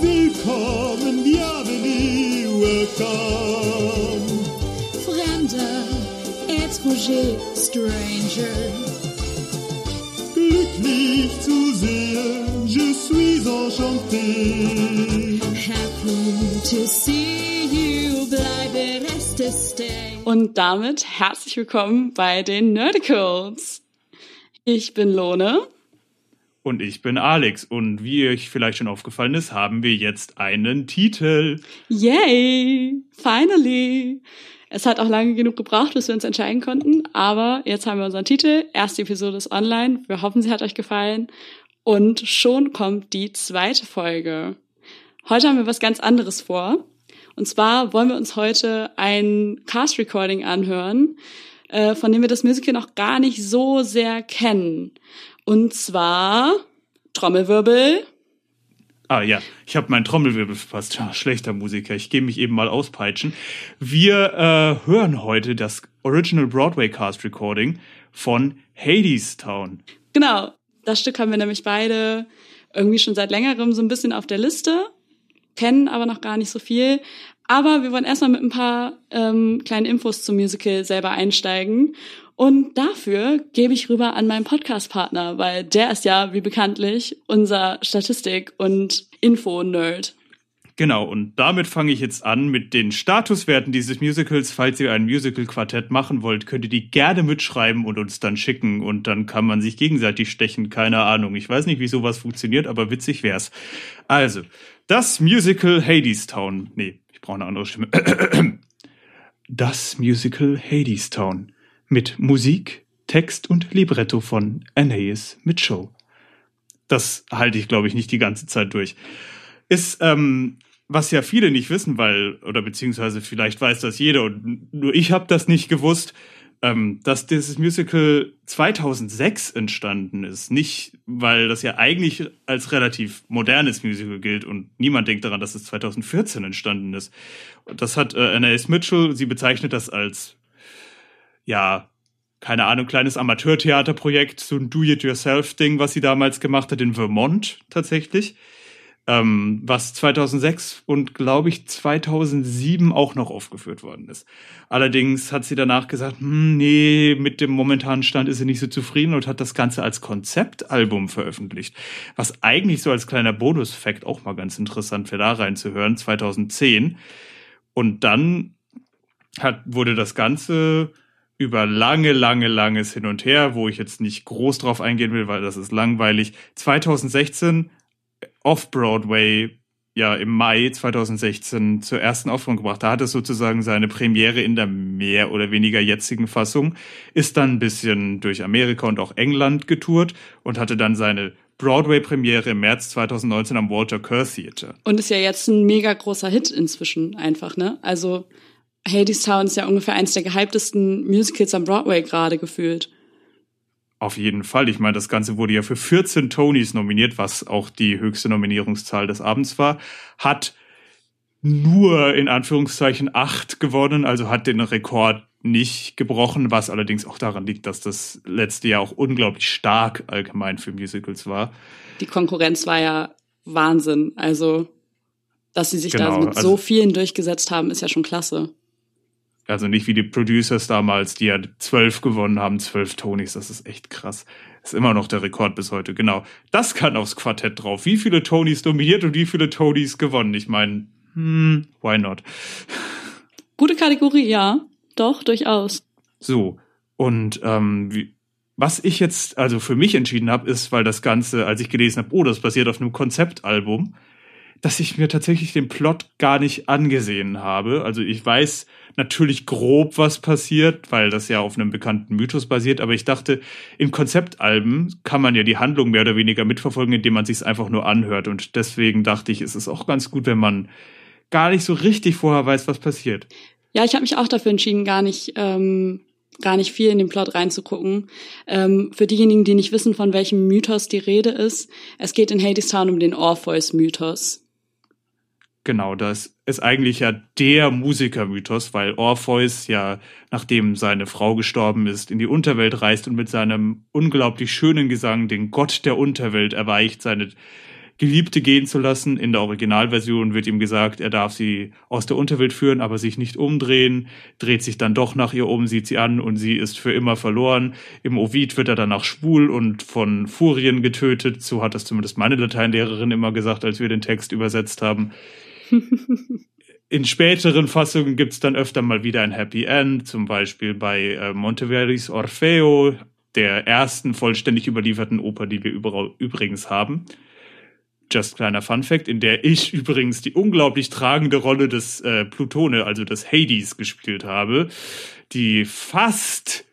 Willkommen, bienvenue, welcome. Fremder, étranger, stranger. Glücklich zu sehen, je suis enchanté. Happy to see you, bleibe reste stay. Und damit herzlich willkommen bei den Nerdicals. Ich bin Lone. Und ich bin Alex. Und wie euch vielleicht schon aufgefallen ist, haben wir jetzt einen Titel. Yay! Finally! Es hat auch lange genug gebraucht, bis wir uns entscheiden konnten, aber jetzt haben wir unseren Titel. Erste Episode ist online. Wir hoffen, sie hat euch gefallen. Und schon kommt die zweite Folge. Heute haben wir was ganz anderes vor. Und zwar wollen wir uns heute ein Cast-Recording anhören, äh, von dem wir das Musical noch gar nicht so sehr kennen. Und zwar Trommelwirbel. Ah ja, ich habe meinen Trommelwirbel verpasst. Ja, schlechter Musiker, ich gehe mich eben mal auspeitschen. Wir äh, hören heute das Original Broadway Cast Recording von Hades Town. Genau, das Stück haben wir nämlich beide irgendwie schon seit längerem so ein bisschen auf der Liste, kennen aber noch gar nicht so viel. Aber wir wollen erstmal mit ein paar ähm, kleinen Infos zum Musical selber einsteigen. Und dafür gebe ich rüber an meinen Podcast-Partner, weil der ist ja, wie bekanntlich, unser Statistik- und Info-Nerd. Genau, und damit fange ich jetzt an mit den Statuswerten dieses Musicals. Falls ihr ein Musical-Quartett machen wollt, könnt ihr die gerne mitschreiben und uns dann schicken. Und dann kann man sich gegenseitig stechen. Keine Ahnung. Ich weiß nicht, wie sowas funktioniert, aber witzig wär's. Also, das Musical Hadestown. Nee, ich brauche eine andere Stimme. Das Musical Hadestown. Mit Musik, Text und Libretto von Anais Mitchell. Das halte ich, glaube ich, nicht die ganze Zeit durch. Ist, ähm, was ja viele nicht wissen, weil, oder beziehungsweise vielleicht weiß das jeder und nur ich habe das nicht gewusst, ähm, dass dieses Musical 2006 entstanden ist. Nicht, weil das ja eigentlich als relativ modernes Musical gilt und niemand denkt daran, dass es 2014 entstanden ist. Das hat äh, Anais Mitchell, sie bezeichnet das als, ja, keine Ahnung, kleines Amateurtheaterprojekt, so ein Do-it-yourself-Ding, was sie damals gemacht hat in Vermont tatsächlich ähm, was 2006 und glaube ich 2007 auch noch aufgeführt worden ist. Allerdings hat sie danach gesagt, hm, nee, mit dem momentanen Stand ist sie nicht so zufrieden und hat das Ganze als Konzeptalbum veröffentlicht. Was eigentlich so als kleiner Bonus-Fact auch mal ganz interessant wäre, da reinzuhören, 2010. Und dann hat, wurde das Ganze über lange, lange, langes Hin und Her, wo ich jetzt nicht groß drauf eingehen will, weil das ist langweilig. 2016 Off-Broadway ja im Mai 2016 zur ersten Aufführung gebracht. Da hat es sozusagen seine Premiere in der mehr oder weniger jetzigen Fassung, ist dann ein bisschen durch Amerika und auch England getourt und hatte dann seine Broadway-Premiere im März 2019 am Walter Kerr Theater. Und ist ja jetzt ein mega großer Hit inzwischen einfach, ne? Also Hadestown ist ja ungefähr eins der gehyptesten Musicals am Broadway gerade gefühlt. Auf jeden Fall. Ich meine, das Ganze wurde ja für 14 Tonys nominiert, was auch die höchste Nominierungszahl des Abends war. Hat nur in Anführungszeichen acht gewonnen, also hat den Rekord nicht gebrochen, was allerdings auch daran liegt, dass das letzte Jahr auch unglaublich stark allgemein für Musicals war. Die Konkurrenz war ja Wahnsinn. Also, dass sie sich Genau, da mit also- so vielen durchgesetzt haben, ist ja schon klasse. Also nicht wie die Producers damals, die ja zwölf gewonnen haben, zwölf Tonys. Das ist echt krass. Ist immer noch der Rekord bis heute. Genau. Das kann aufs Quartett drauf. Wie viele Tonys dominiert und wie viele Tonys gewonnen? Ich meine, hm, why not? Gute Kategorie, ja. Doch, durchaus. So. Und ähm, wie, was ich jetzt also für mich entschieden habe, ist, weil das Ganze, als ich gelesen habe, oh, das basiert auf einem Konzeptalbum, dass ich mir tatsächlich den Plot gar nicht angesehen habe. Also ich weiß natürlich grob, was passiert, weil das ja auf einem bekannten Mythos basiert, aber ich dachte, in Konzeptalben kann man ja die Handlung mehr oder weniger mitverfolgen, indem man sich einfach nur anhört. Und deswegen dachte ich, es ist auch ganz gut, wenn man gar nicht so richtig vorher weiß, was passiert. Ja, ich habe mich auch dafür entschieden, gar nicht, ähm, gar nicht viel in den Plot reinzugucken. Ähm, für diejenigen, die nicht wissen, von welchem Mythos die Rede ist, es geht in Hadestown um den Orpheus-Mythos. Genau, das ist eigentlich ja der Musikermythos, weil Orpheus ja, nachdem seine Frau gestorben ist, in die Unterwelt reist und mit seinem unglaublich schönen Gesang den Gott der Unterwelt erweicht, seine Geliebte gehen zu lassen. In der Originalversion wird ihm gesagt, er darf sie aus der Unterwelt führen, aber sich nicht umdrehen, dreht sich dann doch nach ihr um, sieht sie an und sie ist für immer verloren. Im Ovid wird er danach schwul und von Furien getötet. So hat das zumindest meine Lateinlehrerin immer gesagt, als wir den Text übersetzt haben. In späteren Fassungen gibt's dann öfter mal wieder ein Happy End, zum Beispiel bei äh, Monteverdi's Orfeo, der ersten vollständig überlieferten Oper, die wir übrigens haben. Just kleiner Fun Fact, in der ich übrigens die unglaublich tragende Rolle des äh, Plutone, also des Hades, gespielt habe, die fast,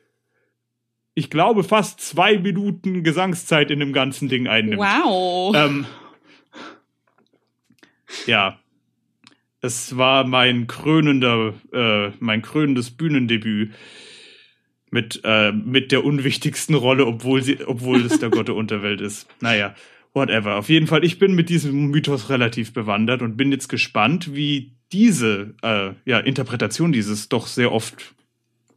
ich glaube, fast zwei Minuten Gesangszeit in dem ganzen Ding einnimmt. Wow. Ähm, ja, es war mein krönender, äh, mein krönendes Bühnendebüt mit äh, mit der unwichtigsten Rolle, obwohl sie, obwohl es der Gott der Unterwelt ist. Naja, whatever. Auf jeden Fall, ich bin mit diesem Mythos relativ bewandert und bin jetzt gespannt, wie diese äh, ja, Interpretation dieses doch sehr oft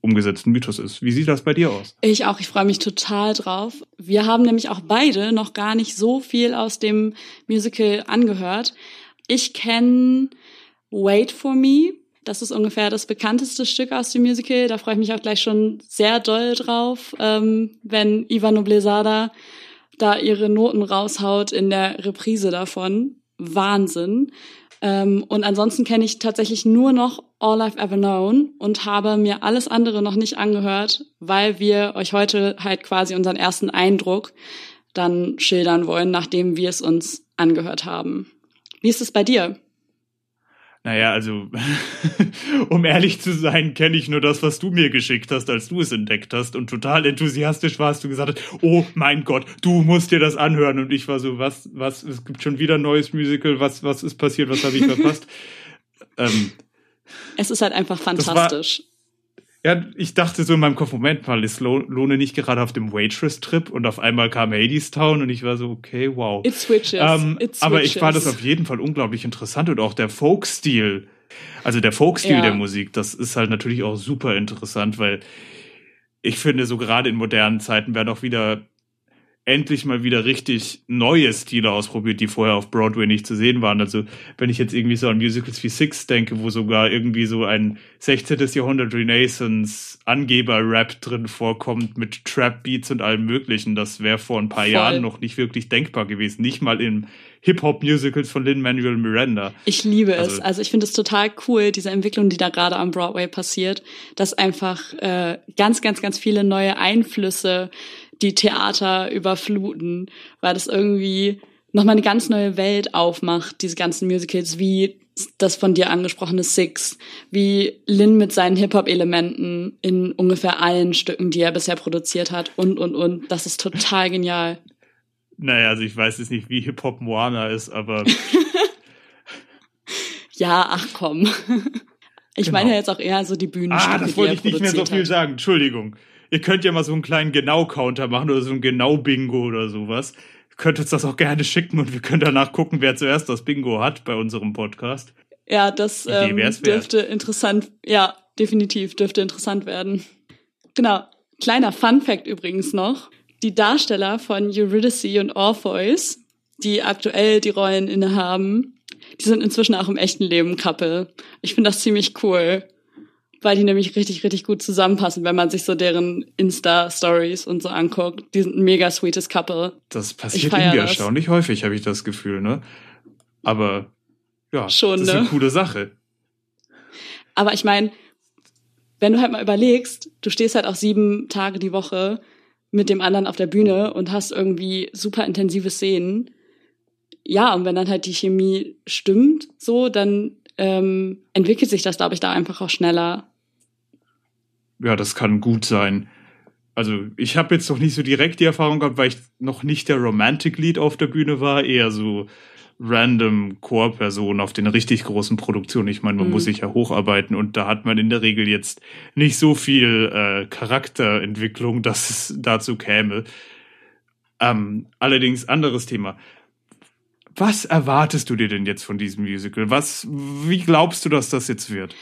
umgesetzten Mythos ist. Wie sieht das bei dir aus? Ich auch, ich freue mich total drauf. Wir haben nämlich auch beide noch gar nicht so viel aus dem Musical angehört. Ich kenne Wait for Me. Das ist ungefähr das bekannteste Stück aus dem Musical. Da freue ich mich auch gleich schon sehr doll drauf, ähm, wenn Iva Noblezada da ihre Noten raushaut in der Reprise davon. Wahnsinn. Ähm, und ansonsten kenne ich tatsächlich nur noch All I've Ever Known und habe mir alles andere noch nicht angehört, weil wir euch heute halt quasi unseren ersten Eindruck dann schildern wollen, nachdem wir es uns angehört haben. Wie ist es bei dir? Naja, also, um ehrlich zu sein, kenne ich nur das, was du mir geschickt hast, als du es entdeckt hast und total enthusiastisch warst du gesagt hast, oh mein Gott, du musst dir das anhören und ich war so, was, was, es gibt schon wieder ein neues Musical, was, was ist passiert, was habe ich verpasst? ähm, es ist halt einfach fantastisch. Ja, ich dachte so in meinem Kopf, Moment mal, ist Lohne nicht gerade auf dem Waitress-Trip und auf einmal kam Hades Town und ich war so, okay, wow. It switches. Ähm, It switches. Aber ich fand das auf jeden Fall unglaublich interessant und auch der Folk-Stil, also der Folk-Stil Ja. der Musik, das ist halt natürlich auch super interessant, weil ich finde, so gerade in modernen Zeiten werden auch wieder endlich mal wieder richtig neue Stile ausprobiert, die vorher auf Broadway nicht zu sehen waren. Also wenn ich jetzt irgendwie so an Musicals wie Six denke, wo sogar irgendwie so ein 16. Jahrhundert Renaissance Angeber-Rap drin vorkommt mit Trap-Beats und allem möglichen, das wäre vor ein paar Voll. Jahren noch nicht wirklich denkbar gewesen. Nicht mal in Hip-Hop-Musicals von Lin-Manuel Miranda. Ich liebe es. Also- Also ich finde es total cool, diese Entwicklung, die da gerade am Broadway passiert, dass einfach äh, ganz, ganz, ganz viele neue Einflüsse die Theater überfluten, weil das irgendwie nochmal eine ganz neue Welt aufmacht, diese ganzen Musicals, wie das von dir angesprochene Six, wie Lin mit seinen Hip-Hop-Elementen in ungefähr allen Stücken, die er bisher produziert hat und, und, und. Das ist total genial. Naja, also ich weiß jetzt nicht, wie Hip-Hop Moana ist, aber Ja, ach komm. Ich Genau. meine ja jetzt auch eher so die Bühnenstücke, Ah, das wollte ich nicht mehr so viel hat. sagen. Entschuldigung. Ihr könnt ja mal so einen kleinen Genau-Counter machen oder so ein Genau-Bingo oder sowas. Ihr könnt uns das auch gerne schicken und wir können danach gucken, wer zuerst das Bingo hat bei unserem Podcast. Ja, das ähm, dürfte interessant, ja, definitiv dürfte interessant werden. Genau. Kleiner Fun Fact übrigens noch. Die Darsteller von Eurydice und Orpheus, die aktuell die Rollen innehaben, die sind inzwischen auch im echten Leben Couple. Ich finde das ziemlich cool, weil die nämlich richtig, richtig gut zusammenpassen, wenn man sich so deren Insta-Stories und so anguckt. Die sind ein mega sweetes Couple. Das passiert irgendwie das. erstaunlich häufig, habe ich das Gefühl, ne? Aber ja, Schon, das ist eine ne? coole Sache. Aber ich meine, wenn du halt mal überlegst, du stehst halt auch sieben Tage die Woche mit dem anderen auf der Bühne und hast irgendwie super intensive Szenen. Ja, und wenn dann halt die Chemie stimmt, so, dann ähm, entwickelt sich das, glaube ich, da einfach auch schneller. Ja, das kann gut sein. Also ich habe jetzt noch nicht so direkt die Erfahrung gehabt, weil ich noch nicht der Romantic Lead auf der Bühne war, eher so random Core-Person auf den richtig großen Produktionen. Ich meine, man Mhm. muss sich ja hocharbeiten und da hat man in der Regel jetzt nicht so viel äh, Charakterentwicklung, dass es dazu käme. Ähm, allerdings anderes Thema. Was erwartest du dir denn jetzt von diesem Musical? Was, wie glaubst du, dass das jetzt wird?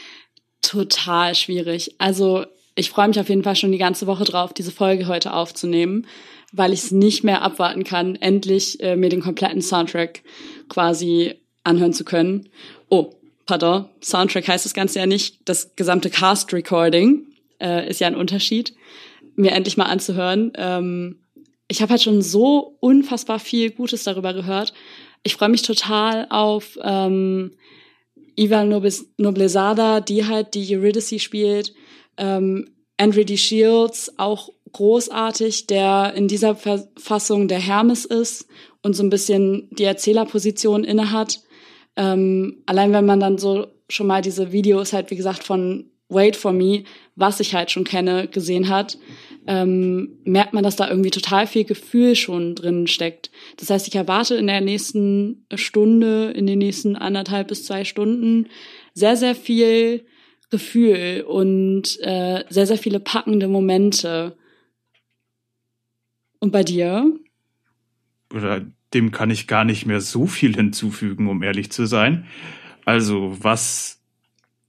Total schwierig. Also ich freue mich auf jeden Fall schon die ganze Woche drauf, diese Folge heute aufzunehmen, weil ich es nicht mehr abwarten kann, endlich äh, mir den kompletten Soundtrack quasi anhören zu können. Oh, pardon, Soundtrack heißt das Ganze ja nicht. Das gesamte Cast-Recording äh, ist ja ein Unterschied, mir endlich mal anzuhören. Ähm, ich habe halt schon so unfassbar viel Gutes darüber gehört. Ich freue mich total auf ähm, Ivan Noblezada, die halt die Eurydice spielt. Ähm, Andrew D. Shields, auch großartig, der in dieser Fassung der Hermes ist und so ein bisschen die Erzählerposition innehat. Ähm, allein wenn man dann so schon mal diese Videos halt, wie gesagt, von Wait for Me, was ich halt schon kenne, gesehen hat, ähm, merkt man, dass da irgendwie total viel Gefühl schon drin steckt. Das heißt, ich erwarte in der nächsten Stunde, in den nächsten anderthalb bis zwei Stunden sehr, sehr viel Gefühl und äh, sehr, sehr viele packende Momente. Und bei dir? Oder dem kann ich gar nicht mehr so viel hinzufügen, um ehrlich zu sein. Also, was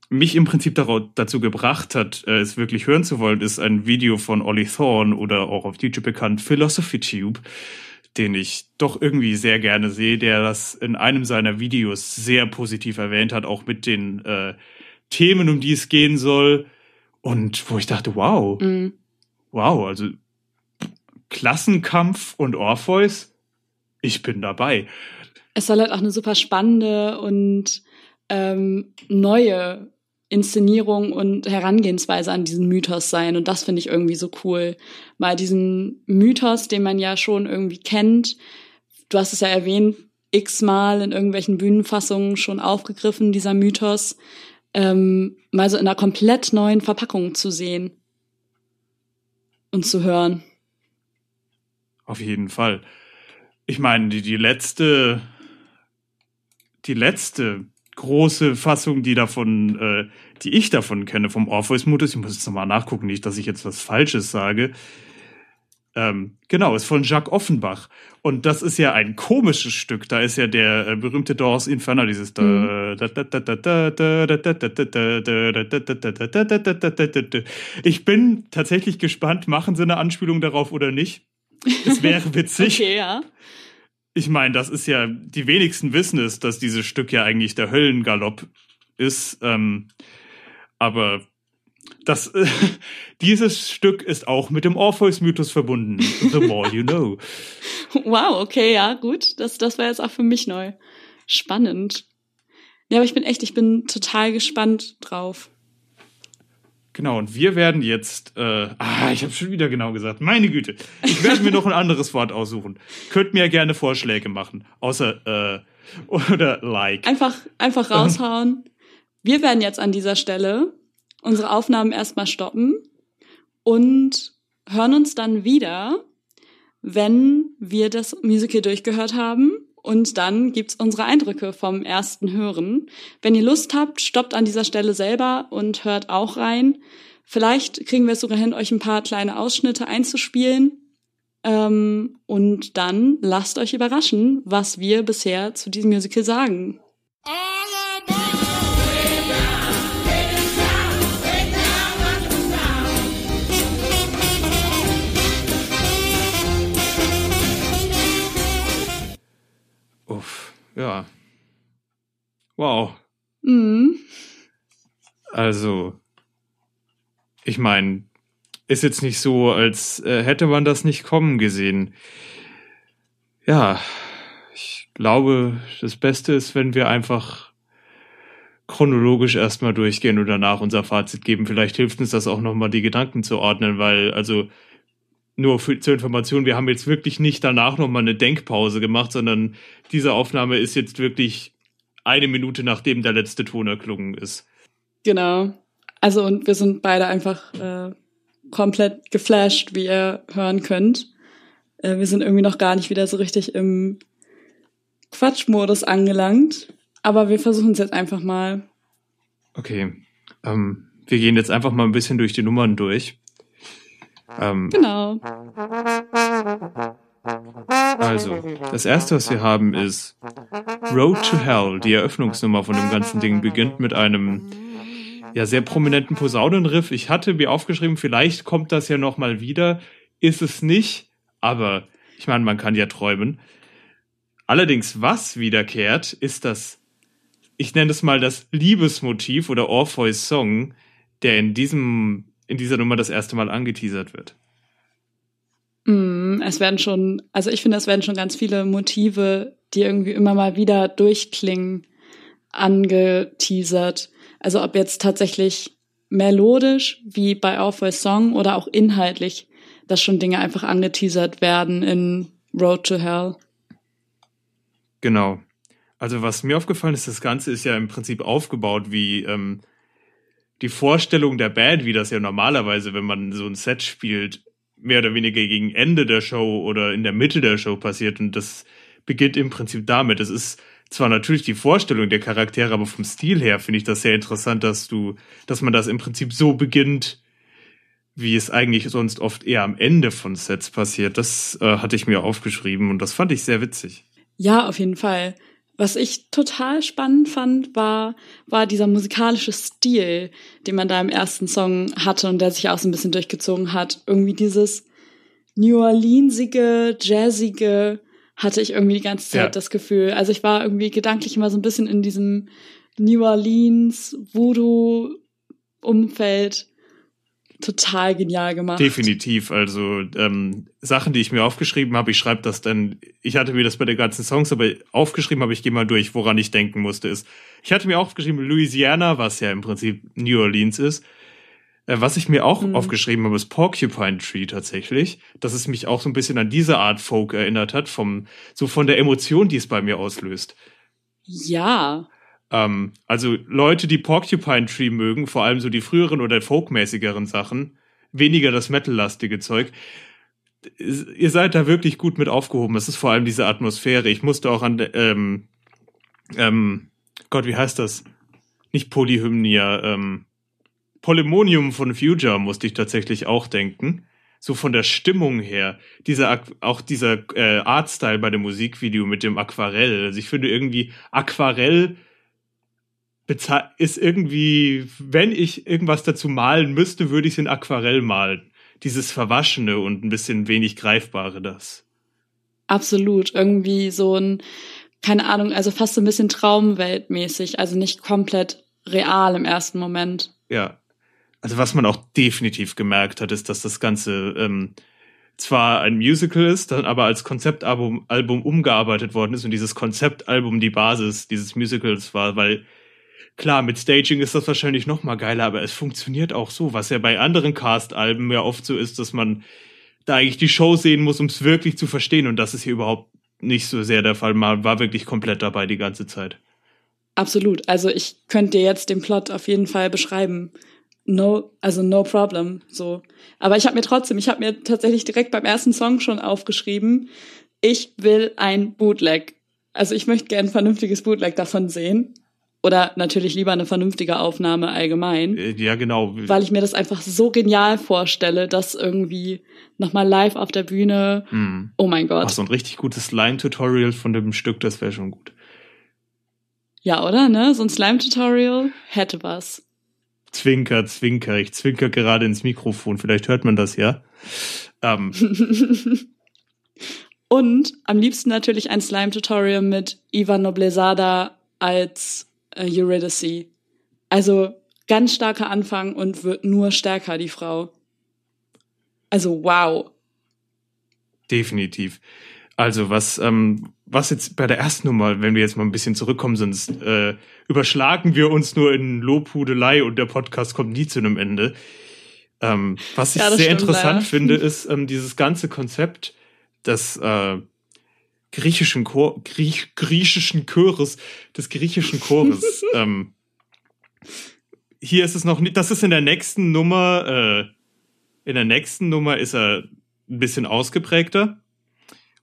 mich im Prinzip dazu gebracht hat, äh, es wirklich hören zu wollen, ist ein Video von Ollie Thorne oder auch auf YouTube bekannt Philosophy Tube, den ich doch irgendwie sehr gerne sehe, der das in einem seiner Videos sehr positiv erwähnt hat, auch mit den äh, Themen, um die es gehen soll. Und wo ich dachte, wow, mhm. wow, also Klassenkampf und Orpheus, ich bin dabei. Es soll halt auch eine super spannende und ähm, neue Inszenierung und Herangehensweise an diesen Mythos sein. Und das finde ich irgendwie so cool. Mal diesen Mythos, den man ja schon irgendwie kennt. Du hast es ja erwähnt, x-mal in irgendwelchen Bühnenfassungen schon aufgegriffen, dieser Mythos. Ähm, mal so in einer komplett neuen Verpackung zu sehen und zu hören. Auf jeden Fall. Ich meine, die, die letzte, die letzte große Fassung, die davon, äh, die ich davon kenne, vom Orpheus-Modus. Ich muss jetzt nochmal nachgucken, nicht, dass ich jetzt was Falsches sage. Ähm, genau, ist von Jacques Offenbach. Und das ist ja ein komisches Stück. Da ist ja der äh, berühmte Doors Infernal, dieses Ich bin tatsächlich gespannt, machen sie eine Anspielung darauf oder nicht? Es wäre witzig. okay, ja ich meine, das ist ja, die wenigsten wissen es, dass dieses Stück ja eigentlich der Höllengalopp ist. Ähm, aber das, äh, dieses Stück ist auch mit dem Orpheus-Mythos verbunden. The more you know. Wow, okay, ja, gut. Das, das war jetzt auch für mich neu. Spannend. Ja, aber ich bin echt, ich bin total gespannt drauf. Genau, und wir werden jetzt, äh, ah, ich habe schon wieder genau gesagt, meine Güte, ich werde mir noch ein anderes Wort aussuchen. Könnt mir gerne Vorschläge machen, außer, äh, oder like. Einfach, einfach raushauen. Wir werden jetzt an dieser Stelle unsere Aufnahmen erstmal stoppen und hören uns dann wieder, wenn wir das Musical durchgehört haben und dann gibt's unsere Eindrücke vom ersten Hören. Wenn ihr Lust habt, stoppt an dieser Stelle selber und hört auch rein. Vielleicht kriegen wir es sogar hin, euch ein paar kleine Ausschnitte einzuspielen. Ähm, und dann lasst euch überraschen, was wir bisher zu diesem Musical sagen. Ja. Wow. Mhm. Also, ich meine, ist jetzt nicht so, als äh, hätte man das nicht kommen gesehen. Ja, ich glaube, das Beste ist, wenn wir einfach chronologisch erstmal durchgehen und danach unser Fazit geben. Vielleicht hilft uns das auch nochmal, die Gedanken zu ordnen, weil, also, nur für, zur Information, wir haben jetzt wirklich nicht danach nochmal eine Denkpause gemacht, sondern diese Aufnahme ist jetzt wirklich eine Minute nachdem der letzte Ton erklungen ist. Genau. Also und wir sind beide einfach äh, komplett geflasht, wie ihr hören könnt. Äh, wir sind irgendwie noch gar nicht wieder so richtig im Quatschmodus angelangt. Aber wir versuchen es jetzt einfach mal. Okay. Ähm, wir gehen jetzt einfach mal ein bisschen durch die Nummern durch. Ähm, genau. Also, das erste, was wir haben, ist Road to Hell. Die Eröffnungsnummer von dem ganzen Ding beginnt mit einem ja, sehr prominenten Posaunenriff. Ich hatte mir aufgeschrieben, vielleicht kommt das ja nochmal wieder. Ist es nicht, aber ich meine, man kann ja träumen. Allerdings, was wiederkehrt, ist das, ich nenne es mal das Liebesmotiv oder Orpheus Song, der in diesem, in dieser Nummer das erste Mal angeteasert wird. Mm, es werden schon, also ich finde, es werden schon ganz viele Motive, die irgendwie immer mal wieder durchklingen, angeteasert. Also ob jetzt tatsächlich melodisch wie bei Orpheus Song oder auch inhaltlich, dass schon Dinge einfach angeteasert werden in Road to Hell. Genau. Also was mir aufgefallen ist, das Ganze ist ja im Prinzip aufgebaut wie ähm, die Vorstellung der Band, wie das ja normalerweise, wenn man so ein Set spielt, mehr oder weniger gegen Ende der Show oder in der Mitte der Show passiert. Und das beginnt im Prinzip damit. Es ist zwar natürlich die Vorstellung der Charaktere, aber vom Stil her finde ich das sehr interessant, dass du, dass man das im Prinzip so beginnt, wie es eigentlich sonst oft eher am Ende von Sets passiert. Das äh, hatte ich mir aufgeschrieben und das fand ich sehr witzig. Ja, auf jeden Fall. Was ich total spannend fand, war, war dieser musikalische Stil, den man da im ersten Song hatte und der sich auch so ein bisschen durchgezogen hat. Irgendwie dieses New Orleansige, jazzige, hatte ich irgendwie die ganze Zeit ja. das Gefühl. Also ich war irgendwie gedanklich immer so ein bisschen in diesem New Orleans Voodoo Umfeld total genial gemacht. Definitiv. Also ähm, Sachen, die ich mir aufgeschrieben habe, ich schreibe das dann, ich hatte mir das bei den ganzen Songs, aber aufgeschrieben habe ich gehe mal durch, woran ich denken musste, ist, ich hatte mir aufgeschrieben Louisiana, was ja im Prinzip New Orleans ist. Äh, was ich mir auch mhm. aufgeschrieben habe, ist Porcupine Tree tatsächlich, dass es mich auch so ein bisschen an diese Art Folk erinnert hat, vom, so von der Emotion, die es bei mir auslöst. Ja. Ähm, also Leute, die Porcupine Tree mögen, vor allem so die früheren oder folkmäßigeren Sachen, weniger das metallastige Zeug, ihr seid da wirklich gut mit aufgehoben. Es ist vor allem diese Atmosphäre. Ich musste auch an, ähm, ähm, Gott, wie heißt das? Nicht Polyhymnia, ähm, Polymonium von Future musste ich tatsächlich auch denken. So von der Stimmung her. Dieser, auch dieser äh, Artstyle bei dem Musikvideo mit dem Aquarell. Also ich finde irgendwie Aquarell ist irgendwie, wenn ich irgendwas dazu malen müsste, würde ich es in Aquarell malen. Dieses Verwaschene und ein bisschen wenig Greifbare das. Absolut. Irgendwie so ein, keine Ahnung, also fast so ein bisschen Traumweltmäßig, also nicht komplett real im ersten Moment. Ja. Also was man auch definitiv gemerkt hat, ist, dass das Ganze ähm, zwar ein Musical ist, dann aber als Konzeptalbum Album umgearbeitet worden ist und dieses Konzeptalbum die Basis dieses Musicals war, weil Klar, mit Staging ist das wahrscheinlich noch mal geiler, aber es funktioniert auch so, was ja bei anderen Cast-Alben ja oft so ist, dass man da eigentlich die Show sehen muss, um es wirklich zu verstehen. Und das ist hier überhaupt nicht so sehr der Fall. Man war wirklich komplett dabei die ganze Zeit. Absolut. Also ich könnte dir jetzt den Plot auf jeden Fall beschreiben. No, also no problem. So. Aber ich habe mir trotzdem, ich habe mir tatsächlich direkt beim ersten Song schon aufgeschrieben, ich will ein Bootleg. Also ich möchte gerne ein vernünftiges Bootleg davon sehen. Oder natürlich lieber eine vernünftige Aufnahme allgemein. Äh, ja, genau. Weil ich mir das einfach so genial vorstelle, dass irgendwie nochmal live auf der Bühne. Mm. Oh mein Gott. Ach, so ein richtig gutes Slime-Tutorial von dem Stück, das wäre schon gut. Ja, oder? Ne? So ein Slime-Tutorial hätte was. Zwinker, zwinker. Ich zwinker gerade ins Mikrofon. Vielleicht hört man das ja. Ähm. Und am liebsten natürlich ein Slime-Tutorial mit Ivan Noblezada als äh, Eurydice. Also ganz starker Anfang und wird nur stärker, die Frau. Also wow. Definitiv. Also was, ähm, was jetzt bei der ersten Nummer, wenn wir jetzt mal ein bisschen zurückkommen, sonst äh, überschlagen wir uns nur in Lobhudelei und der Podcast kommt nie zu einem Ende. Ähm, was ich ja, sehr interessant leider. finde, ist ähm, dieses ganze Konzept des äh, griechischen Chor, Griech, griechischen Chores, des griechischen Chores. ähm, hier ist es noch nicht, das ist in der nächsten Nummer, äh, in der nächsten Nummer ist er ein bisschen ausgeprägter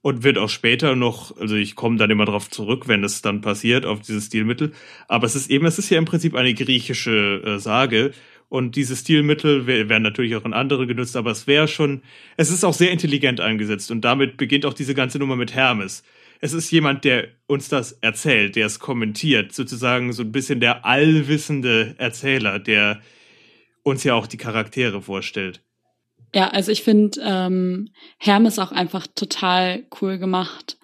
und wird auch später noch, also ich komme dann immer drauf zurück, wenn es dann passiert, auf dieses Stilmittel. Aber es ist eben, es ist ja im Prinzip eine griechische äh, Sage und diese Stilmittel werden natürlich auch in andere genutzt, aber es wäre schon, es ist auch sehr intelligent eingesetzt und damit beginnt auch diese ganze Nummer mit Hermes. es ist jemand, der uns das erzählt, der es kommentiert, sozusagen so ein bisschen der allwissende Erzähler, der uns ja auch die Charaktere vorstellt. Ja, also ich finde ähm, Hermes auch einfach total cool gemacht.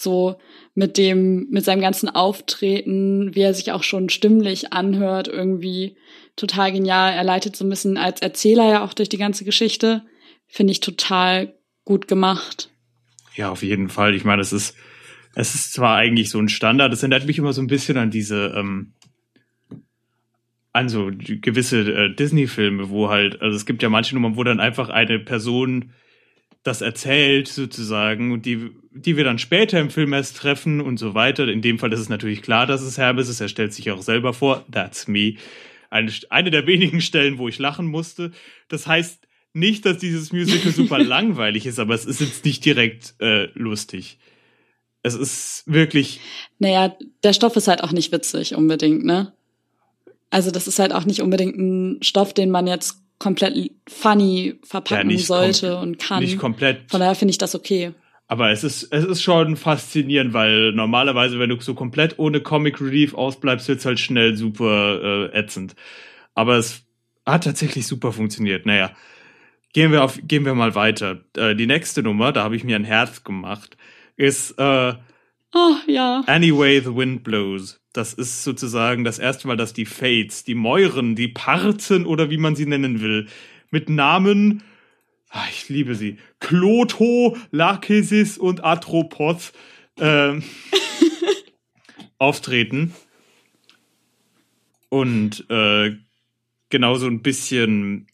So mit dem, mit seinem ganzen Auftreten, wie er sich auch schon stimmlich anhört, irgendwie total genial. Er leitet so ein bisschen als Erzähler ja auch durch die ganze Geschichte. Finde ich total gut gemacht. Ja, auf jeden Fall. Ich meine, es ist, es ist zwar eigentlich so ein Standard, es erinnert mich immer so ein bisschen an diese, ähm, an so gewisse äh, Disney-Filme, wo halt, also es gibt ja manche Nummern, wo dann einfach eine Person das erzählt sozusagen und die, die wir dann später im Film erst treffen und so weiter. In dem Fall ist es natürlich klar, dass es Herbes ist. Er stellt sich auch selber vor. That's me. Eine, eine der wenigen Stellen, wo ich lachen musste. Das heißt nicht, dass dieses Musical super langweilig ist, aber es ist jetzt nicht direkt äh, lustig. Es ist wirklich. Naja, der Stoff ist halt auch nicht witzig unbedingt, ne? Also das ist halt auch nicht unbedingt ein Stoff, den man jetzt komplett funny verpacken ja, sollte und kann. Nicht komplett. Von daher finde ich das okay. Aber es ist, es ist schon faszinierend, weil normalerweise, wenn du so komplett ohne Comic Relief ausbleibst, wird's halt schnell super äh, ätzend. Aber es hat tatsächlich super funktioniert. Naja, gehen wir auf, gehen wir mal weiter. Äh, die nächste Nummer, da habe ich mir ein Herz gemacht, ist äh, oh, ja. Anyway the Wind Blows. Das ist sozusagen das erste Mal, dass die Fates, die Mäuren, die Parten oder wie man sie nennen will, mit Namen, ach, ich liebe sie, Kloto, Lachesis und Atropos äh, auftreten. Und äh, genauso ein bisschen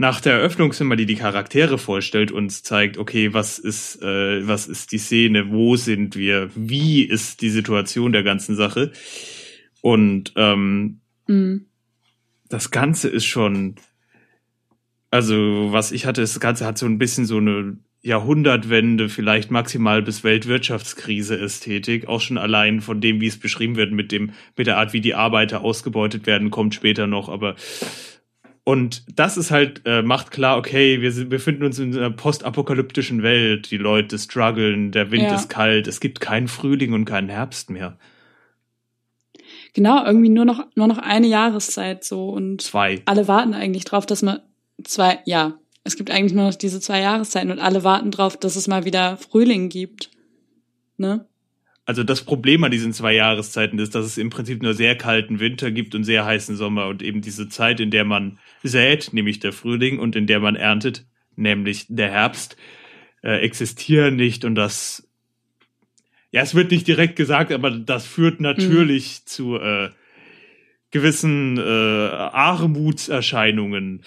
nach der Eröffnung die die Charaktere vorstellt, uns zeigt, okay, was ist, äh, was ist die Szene, wo sind wir, wie ist die Situation der ganzen Sache. Und ähm, mhm. das Ganze ist schon, also was ich hatte, das Ganze hat so ein bisschen so eine Jahrhundertwende, vielleicht maximal bis Weltwirtschaftskrise-Ästhetik, auch schon allein von dem, wie es beschrieben wird, mit dem, mit der Art, wie die Arbeiter ausgebeutet werden, kommt später noch, aber und das ist halt, äh, macht klar, okay, wir sind, befinden uns in einer postapokalyptischen Welt. Die Leute strugglen, der Wind ja. ist kalt, es gibt keinen Frühling und keinen Herbst mehr. Genau, irgendwie nur noch, nur noch eine Jahreszeit so und zwei. alle warten eigentlich drauf, dass man zwei, ja, es gibt eigentlich nur noch diese zwei Jahreszeiten und alle warten drauf, dass es mal wieder Frühling gibt. Ne? Also das Problem an diesen zwei Jahreszeiten ist, dass es im Prinzip nur sehr kalten Winter gibt und sehr heißen Sommer und eben diese Zeit, in der man sät, nämlich der Frühling, und in der man erntet, nämlich der Herbst, äh, existieren nicht und das, ja, es wird nicht direkt gesagt, aber das führt natürlich mhm. zu äh, gewissen äh, Armutserscheinungen.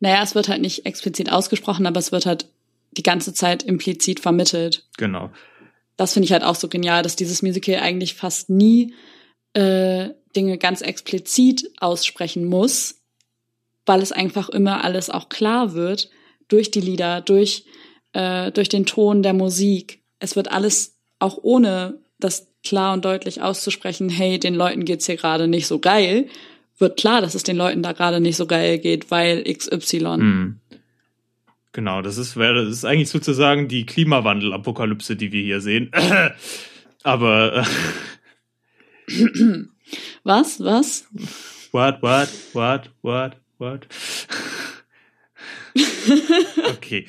Naja, es wird halt nicht explizit ausgesprochen, aber es wird halt die ganze Zeit implizit vermittelt. Genau das finde ich halt auch so genial, dass dieses Musical eigentlich fast nie äh, Dinge ganz explizit aussprechen muss, weil es einfach immer alles auch klar wird durch die Lieder, durch, äh, durch den Ton der Musik. Es wird alles auch ohne das klar und deutlich auszusprechen, hey, den Leuten geht's hier gerade nicht so geil, wird klar, dass es den Leuten da gerade nicht so geil geht, weil XY. Mhm. Genau, das ist, das ist eigentlich sozusagen die Klimawandel-Apokalypse, die wir hier sehen. Aber. Äh was? Was? What, what, what, what, what? okay.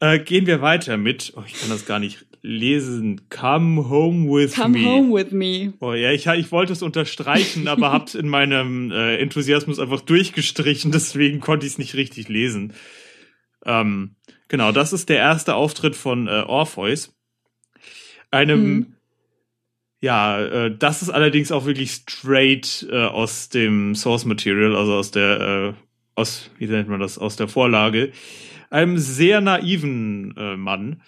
Äh, gehen wir weiter mit. Oh, ich kann das gar nicht lesen. Come home with Come me. Come home with me. Oh ja, ich, ich wollte es unterstreichen, aber hab's in meinem äh, Enthusiasmus einfach durchgestrichen, deswegen konnte ich es nicht richtig lesen. Ähm, genau, das ist der erste Auftritt von äh, Orpheus. Einem, mhm. ja, äh, das ist allerdings auch wirklich straight äh, aus dem Source Material, also aus der, äh, aus, wie nennt man das, aus der Vorlage. Einem sehr naiven äh, Mann.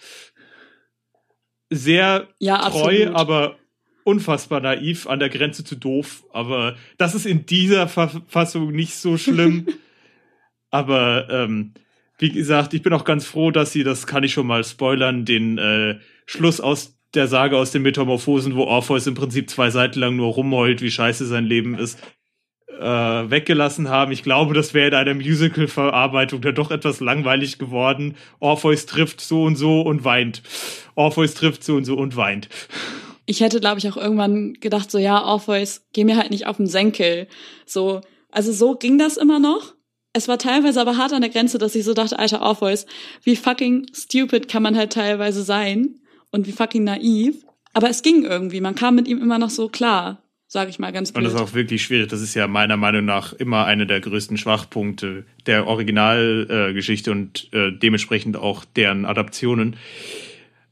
Sehr ja, treu, aber unfassbar naiv, an der Grenze zu doof. Aber das ist in dieser Verfassung nicht so schlimm. aber ähm, wie gesagt, ich bin auch ganz froh, dass sie, das kann ich schon mal spoilern, den äh, Schluss aus der Sage aus den Metamorphosen, wo Orpheus im Prinzip zwei Seiten lang nur rumheult, wie scheiße sein Leben ist, äh, weggelassen haben. Ich glaube, das wäre in einer Musical-Verarbeitung dann doch etwas langweilig geworden. Orpheus trifft so und so und weint. Orpheus trifft so und so und weint. Ich hätte, glaube ich, auch irgendwann gedacht, so ja, Orpheus, geh mir halt nicht auf den Senkel. So, also so ging das immer noch. Es war teilweise aber hart an der Grenze, dass ich so dachte, alter Orpheus, wie fucking stupid kann man halt teilweise sein und wie fucking naiv. Aber es ging irgendwie, man kam mit ihm immer noch so klar, sage ich mal ganz Und blöd. das ist auch wirklich schwierig. Das ist ja meiner Meinung nach immer einer der größten Schwachpunkte der Originalgeschichte äh, und äh, dementsprechend auch deren Adaptionen.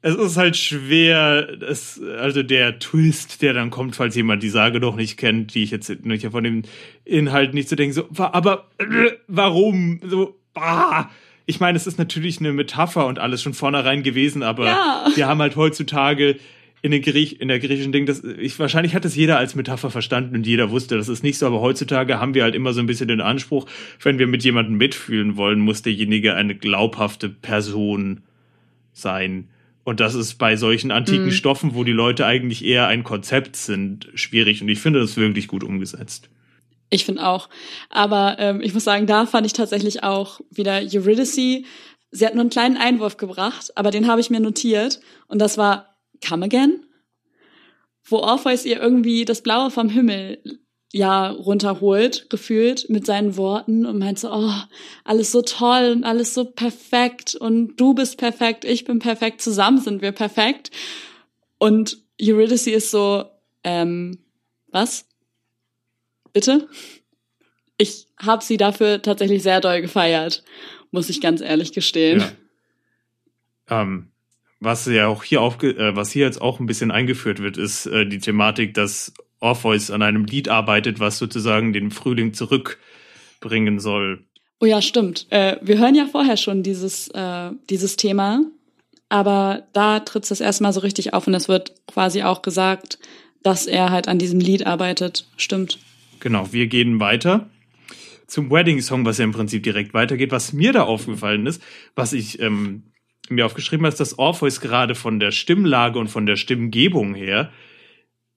Es ist halt schwer, es, also der Twist, der dann kommt, falls jemand die Sage noch nicht kennt, die ich jetzt nicht von dem Inhalt nicht zu denken, so, aber äh, warum? So, ah. Ich meine, es ist natürlich eine Metapher und alles schon vornherein gewesen, aber Ja. wir haben halt heutzutage in, den Griech, in der griechischen Ding, das, ich, wahrscheinlich hat es jeder als Metapher verstanden und jeder wusste, das ist nicht so, aber heutzutage haben wir halt immer so ein bisschen den Anspruch, wenn wir mit jemandem mitfühlen wollen, muss derjenige eine glaubhafte Person sein. Und das ist bei solchen antiken Mhm. Stoffen, wo die Leute eigentlich eher ein Konzept sind, schwierig. Und ich finde das wirklich gut umgesetzt. Ich finde auch. Aber ähm, ich muss sagen, da fand ich tatsächlich auch wieder Eurydice. Sie hat nur einen kleinen Einwurf gebracht, aber den habe ich mir notiert. Und das war Come Again, wo Orpheus ihr irgendwie das Blaue vom Himmel ja runterholt, gefühlt mit seinen Worten und meint so, oh, alles so toll und alles so perfekt und du bist perfekt, ich bin perfekt, zusammen sind wir perfekt. Und Eurydice ist so, ähm, was? Bitte? Ich habe sie dafür tatsächlich sehr doll gefeiert, muss ich ganz ehrlich gestehen. Ja. Ähm, was ja auch hier aufge äh, was hier jetzt auch ein bisschen eingeführt wird, ist äh, die Thematik, dass Orpheus an einem Lied arbeitet, was sozusagen den Frühling zurückbringen soll. Oh ja, stimmt. Äh, wir hören ja vorher schon dieses, äh, dieses Thema, aber da tritt es erstmal so richtig auf und es wird quasi auch gesagt, dass er halt an diesem Lied arbeitet. Stimmt. Genau, wir gehen weiter zum Wedding Song, was ja im Prinzip direkt weitergeht. Was mir da aufgefallen ist, was ich ähm, mir aufgeschrieben habe, ist, dass Orpheus gerade von der Stimmlage und von der Stimmgebung her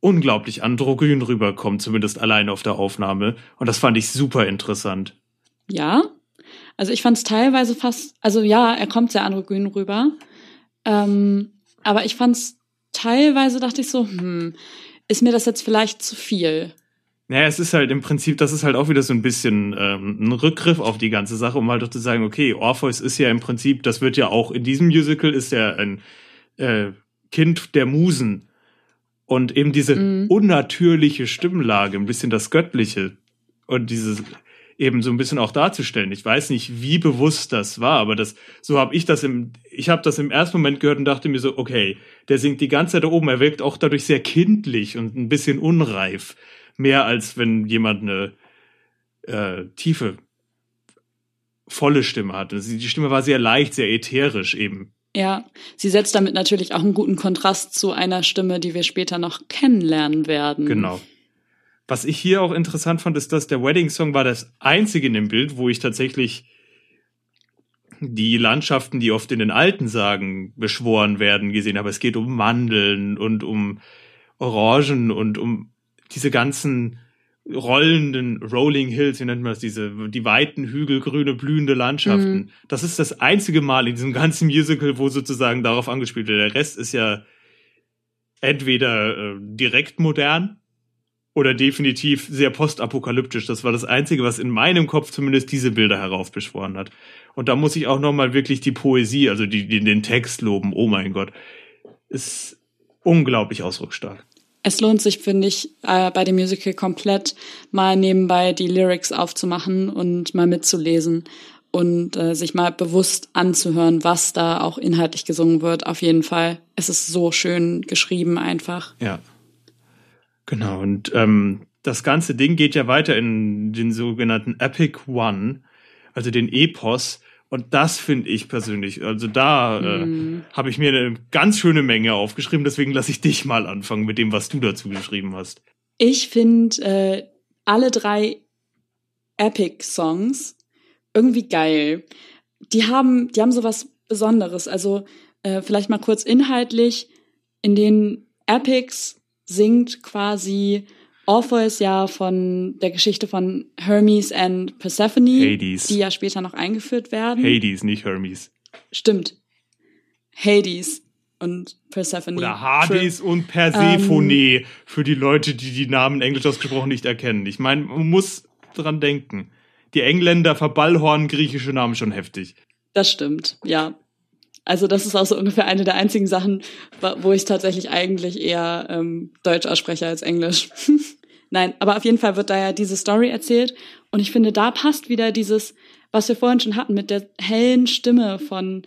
unglaublich androgyn rüberkommt, zumindest allein auf der Aufnahme. Und das fand ich super interessant. Ja. Also ich fand es teilweise fast, also ja, er kommt sehr androgyn rüber. Ähm, aber ich fand es teilweise, dachte ich so, hm, ist mir das jetzt vielleicht zu viel? Naja, es ist halt im Prinzip, das ist halt auch wieder so ein bisschen ähm, ein Rückgriff auf die ganze Sache, um halt auch zu sagen, okay, Orpheus ist ja im Prinzip, das wird ja auch in diesem Musical, ist er ein äh, Kind der Musen. Und eben diese Mhm. unnatürliche Stimmlage, ein bisschen das Göttliche und dieses eben so ein bisschen auch darzustellen. Ich weiß nicht, wie bewusst das war, aber das so habe ich das im ich habe das im ersten Moment gehört und dachte mir so, okay, der singt die ganze Zeit da oben, er wirkt auch dadurch sehr kindlich und ein bisschen unreif, mehr als wenn jemand eine äh, tiefe volle Stimme hat. Also die Stimme war sehr leicht, sehr ätherisch eben. Ja, sie setzt damit natürlich auch einen guten Kontrast zu einer Stimme, die wir später noch kennenlernen werden. Genau. Was ich hier auch interessant fand, ist, dass der Wedding Song war das einzige in dem Bild, wo ich tatsächlich die Landschaften, die oft in den alten Sagen beschworen werden, gesehen habe. Es geht um Mandeln und um Orangen und um diese ganzen rollenden Rolling Hills, wie nennt man das, diese, die weiten Hügel, grüne, blühende Landschaften. Mhm. Das ist das einzige Mal in diesem ganzen Musical, wo sozusagen darauf angespielt wird. Der Rest ist ja entweder äh, direkt modern oder definitiv sehr postapokalyptisch. Das war das Einzige, was in meinem Kopf zumindest diese Bilder heraufbeschworen hat. Und da muss ich auch nochmal wirklich die Poesie, also die, die, den Text loben. Oh mein Gott. Ist unglaublich ausdrucksstark. Es lohnt sich, finde ich, äh, bei dem Musical komplett mal nebenbei die Lyrics aufzumachen und mal mitzulesen und äh, sich mal bewusst anzuhören, was da auch inhaltlich gesungen wird. Auf jeden Fall. Es ist so schön geschrieben einfach. Ja. Genau. Und ähm, das ganze Ding geht ja weiter in den sogenannten Epic One, also den Epos. Und das finde ich persönlich, also da äh, Mm. habe ich mir eine ganz schöne Menge aufgeschrieben. Deswegen lasse ich dich mal anfangen mit dem, was du dazu geschrieben hast. Ich finde äh, alle drei Epic-Songs irgendwie geil. Die haben, die haben sowas Besonderes. Also äh, vielleicht mal kurz inhaltlich. In den Epics singt quasi Orpheus ja von der Geschichte von Hermes and Persephone, Hades. die ja später noch eingeführt werden. Hades, nicht Hermes. Stimmt. Hades und Persephone. Oder Hades und Persephone Ähm. für die Leute, die die Namen englisch ausgesprochen nicht erkennen. Ich meine, man muss dran denken. Die Engländer verballhornen griechische Namen schon heftig. Das stimmt, ja. Also das ist auch so ungefähr eine der einzigen Sachen, wo ich tatsächlich eigentlich eher ähm, Deutsch ausspreche als Englisch. Nein, aber auf jeden Fall wird da ja diese Story erzählt und ich finde, da passt wieder dieses, was wir vorhin schon hatten mit der hellen Stimme von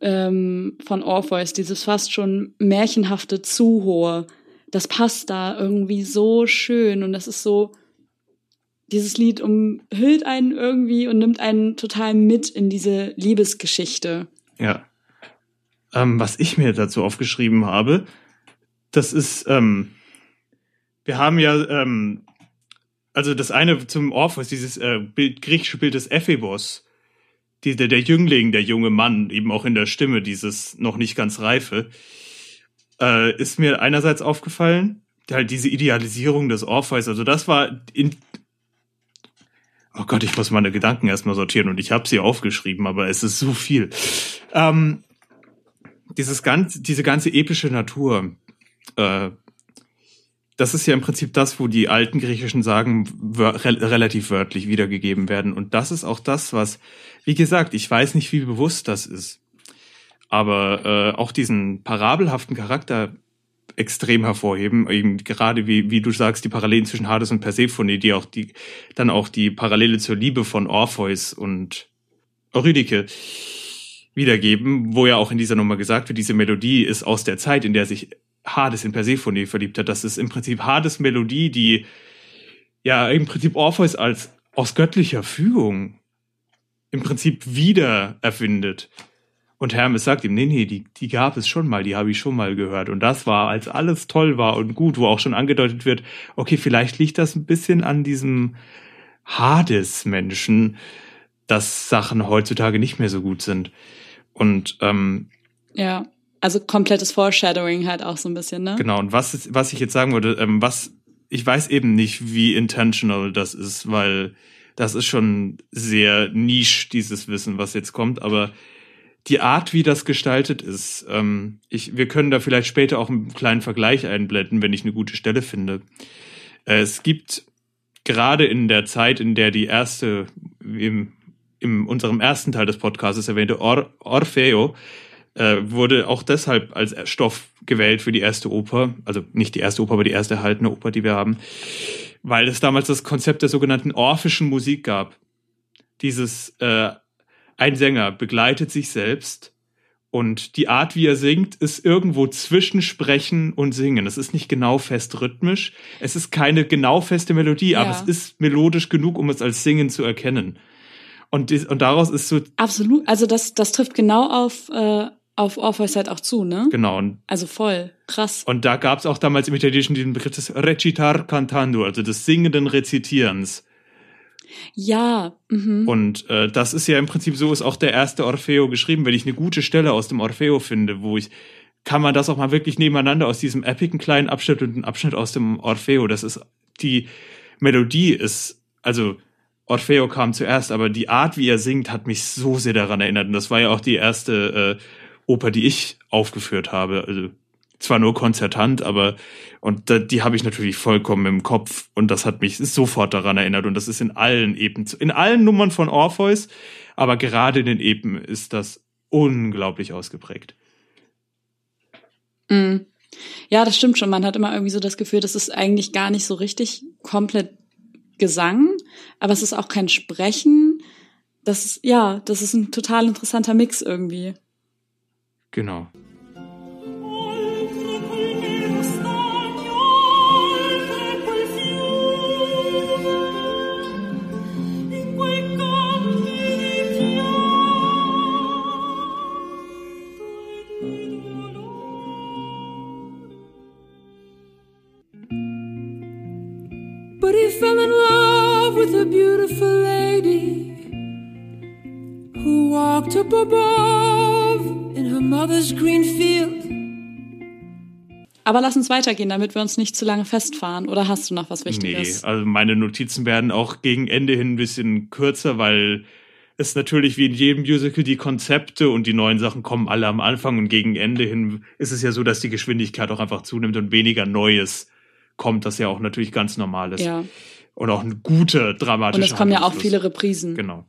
ähm, von Orpheus, dieses fast schon märchenhafte zu hohe. Das passt da irgendwie so schön und das ist so dieses Lied umhüllt einen irgendwie und nimmt einen total mit in diese Liebesgeschichte. Ja. Ähm, was ich mir dazu aufgeschrieben habe, das ist, ähm, wir haben ja, ähm, also das eine zum Orpheus, dieses äh, Bild, griechische Bild des Ephebos, die, der, der Jüngling, der junge Mann, eben auch in der Stimme, dieses noch nicht ganz reife, äh, ist mir einerseits aufgefallen, halt diese Idealisierung des Orpheus, also das war in, Oh Gott, ich muss meine Gedanken erstmal sortieren und ich habe sie aufgeschrieben, aber es ist so viel. Ähm, dieses ganz, diese ganze epische Natur, äh, das ist ja im Prinzip das, wo die alten griechischen Sagen wör re relativ wörtlich wiedergegeben werden. Und das ist auch das, was, wie gesagt, ich weiß nicht, wie bewusst das ist, aber äh, auch diesen parabelhaften Charakter extrem hervorheben, eben gerade wie, wie du sagst, die Parallelen zwischen Hades und Persephone, die auch die, dann auch die Parallele zur Liebe von Orpheus und Eurydike wiedergeben, wo ja auch in dieser Nummer gesagt wird, diese Melodie ist aus der Zeit, in der sich Hades in Persephone verliebt hat. Das ist im Prinzip Hades Melodie, die ja im Prinzip Orpheus als aus göttlicher Fügung im Prinzip wieder erfindet. Und Hermes sagt ihm, nee, nee, die, die gab es schon mal, die habe ich schon mal gehört. Und das war, als alles toll war und gut, wo auch schon angedeutet wird, okay, vielleicht liegt das ein bisschen an diesem Hades-Menschen, dass Sachen heutzutage nicht mehr so gut sind. Und ähm, Ja, also komplettes Foreshadowing halt auch so ein bisschen, ne? Genau, und was, ist, was ich jetzt sagen würde, ähm, was, ich weiß eben nicht, wie intentional das ist, weil das ist schon sehr niche, dieses Wissen, was jetzt kommt, aber die Art, wie das gestaltet ist, ähm, ich, wir können da vielleicht später auch einen kleinen Vergleich einblenden, wenn ich eine gute Stelle finde. Äh, es gibt gerade in der Zeit, in der die erste, im, in unserem ersten Teil des Podcasts erwähnte Or Orfeo, äh, wurde auch deshalb als Stoff gewählt für die erste Oper, also nicht die erste Oper, aber die erste erhaltene Oper, die wir haben, weil es damals das Konzept der sogenannten orphischen Musik gab. Dieses äh, ein Sänger begleitet sich selbst und die Art, wie er singt, ist irgendwo zwischen Sprechen und Singen. Es ist nicht genau fest rhythmisch, es ist keine genau feste Melodie, Ja. aber es ist melodisch genug, um es als Singen zu erkennen. Und, dies, und daraus ist so, Absolut. Also das, das trifft genau auf, äh, auf Orpheus halt auch zu, ne? genau, Also voll. Krass. Und da gab es auch damals im Italienischen diesen Begriff des Recitar cantando, also des singenden Rezitierens. Ja, mhm. Und äh, das ist ja im Prinzip so, ist auch der erste Orfeo geschrieben. Wenn ich eine gute Stelle aus dem Orfeo finde, wo ich, kann man das auch mal wirklich nebeneinander aus diesem epigen kleinen Abschnitt und einem Abschnitt aus dem Orfeo. Das ist, die Melodie ist, also Orfeo kam zuerst, aber die Art, wie er singt, hat mich so sehr daran erinnert. Und das war ja auch die erste äh, Oper, die ich aufgeführt habe. Also zwar nur konzertant, aber und da, die habe ich natürlich vollkommen im Kopf und das hat mich sofort daran erinnert und das ist in allen Epen, in allen Nummern von Orpheus, aber gerade in den Epen ist das unglaublich ausgeprägt. Mhm. Ja, das stimmt schon. Man hat immer irgendwie so das Gefühl, das ist eigentlich gar nicht so richtig komplett Gesang, aber es ist auch kein Sprechen. Das ist, ja, das ist ein total interessanter Mix irgendwie. Genau. But with a beautiful lady who walked up above in her mother's green field. Aber lass uns weitergehen, damit wir uns nicht zu lange festfahren. Oder hast du noch was Wichtiges? Nee, also meine Notizen werden auch gegen Ende hin ein bisschen kürzer, weil es natürlich wie in jedem Musical die Konzepte und die neuen Sachen kommen alle am Anfang und gegen Ende hin ist es ja so, dass die Geschwindigkeit auch einfach zunimmt und weniger Neues kommt, das ja auch natürlich ganz normal ist. Ja. Und auch eine gute dramatische Und es kommen ja auch viele Reprisen. Genau.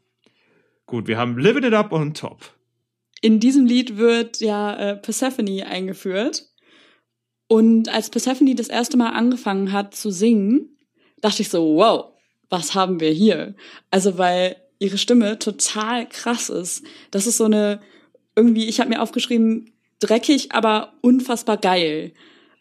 Gut, wir haben Living It Up on Top. In diesem Lied wird ja äh, Persephone eingeführt. Und als Persephone das erste Mal angefangen hat zu singen, dachte ich so, wow, was haben wir hier? Also weil ihre Stimme total krass ist. Das ist so eine, irgendwie, ich habe mir aufgeschrieben, dreckig, aber unfassbar geil.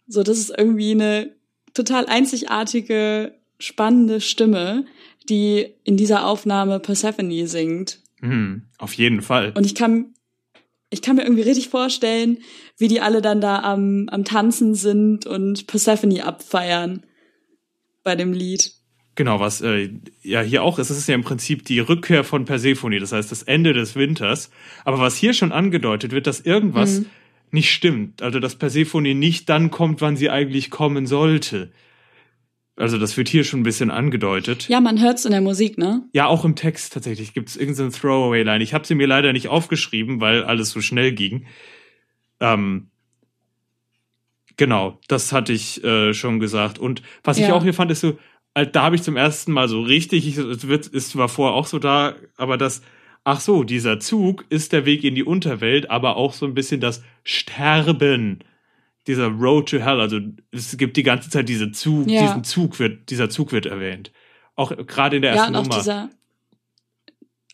So, das ist irgendwie eine total einzigartige, spannende Stimme, die in dieser Aufnahme Persephone singt. Hm, auf jeden Fall. Und ich kann, ich kann mir irgendwie richtig vorstellen, wie die alle dann da am, am Tanzen sind und Persephone abfeiern bei dem Lied. Genau, was äh, ja hier auch ist, es ist ja im Prinzip die Rückkehr von Persephone, das heißt das Ende des Winters. Aber was hier schon angedeutet wird, dass irgendwas Mhm. nicht stimmt. Also dass Persephone nicht dann kommt, wann sie eigentlich kommen sollte. Also das wird hier schon ein bisschen angedeutet. Ja, man hört's in der Musik, ne? Ja, auch im Text tatsächlich gibt es irgendeine Throwaway-Line. Ich habe sie mir leider nicht aufgeschrieben, weil alles so schnell ging. Ähm, genau, das hatte ich äh, schon gesagt. Und was ich Ja. auch hier fand, ist so, da habe ich zum ersten Mal so richtig, ich, es wird, ist zwar vorher auch so da, aber das, ach so, dieser Zug ist der Weg in die Unterwelt, aber auch so ein bisschen das Sterben. Dieser Road to Hell, also es gibt die ganze Zeit diese Zug, Ja. diesen Zug wird, dieser Zug wird erwähnt. Auch gerade in der Ja, ersten und auch Nummer. dieser,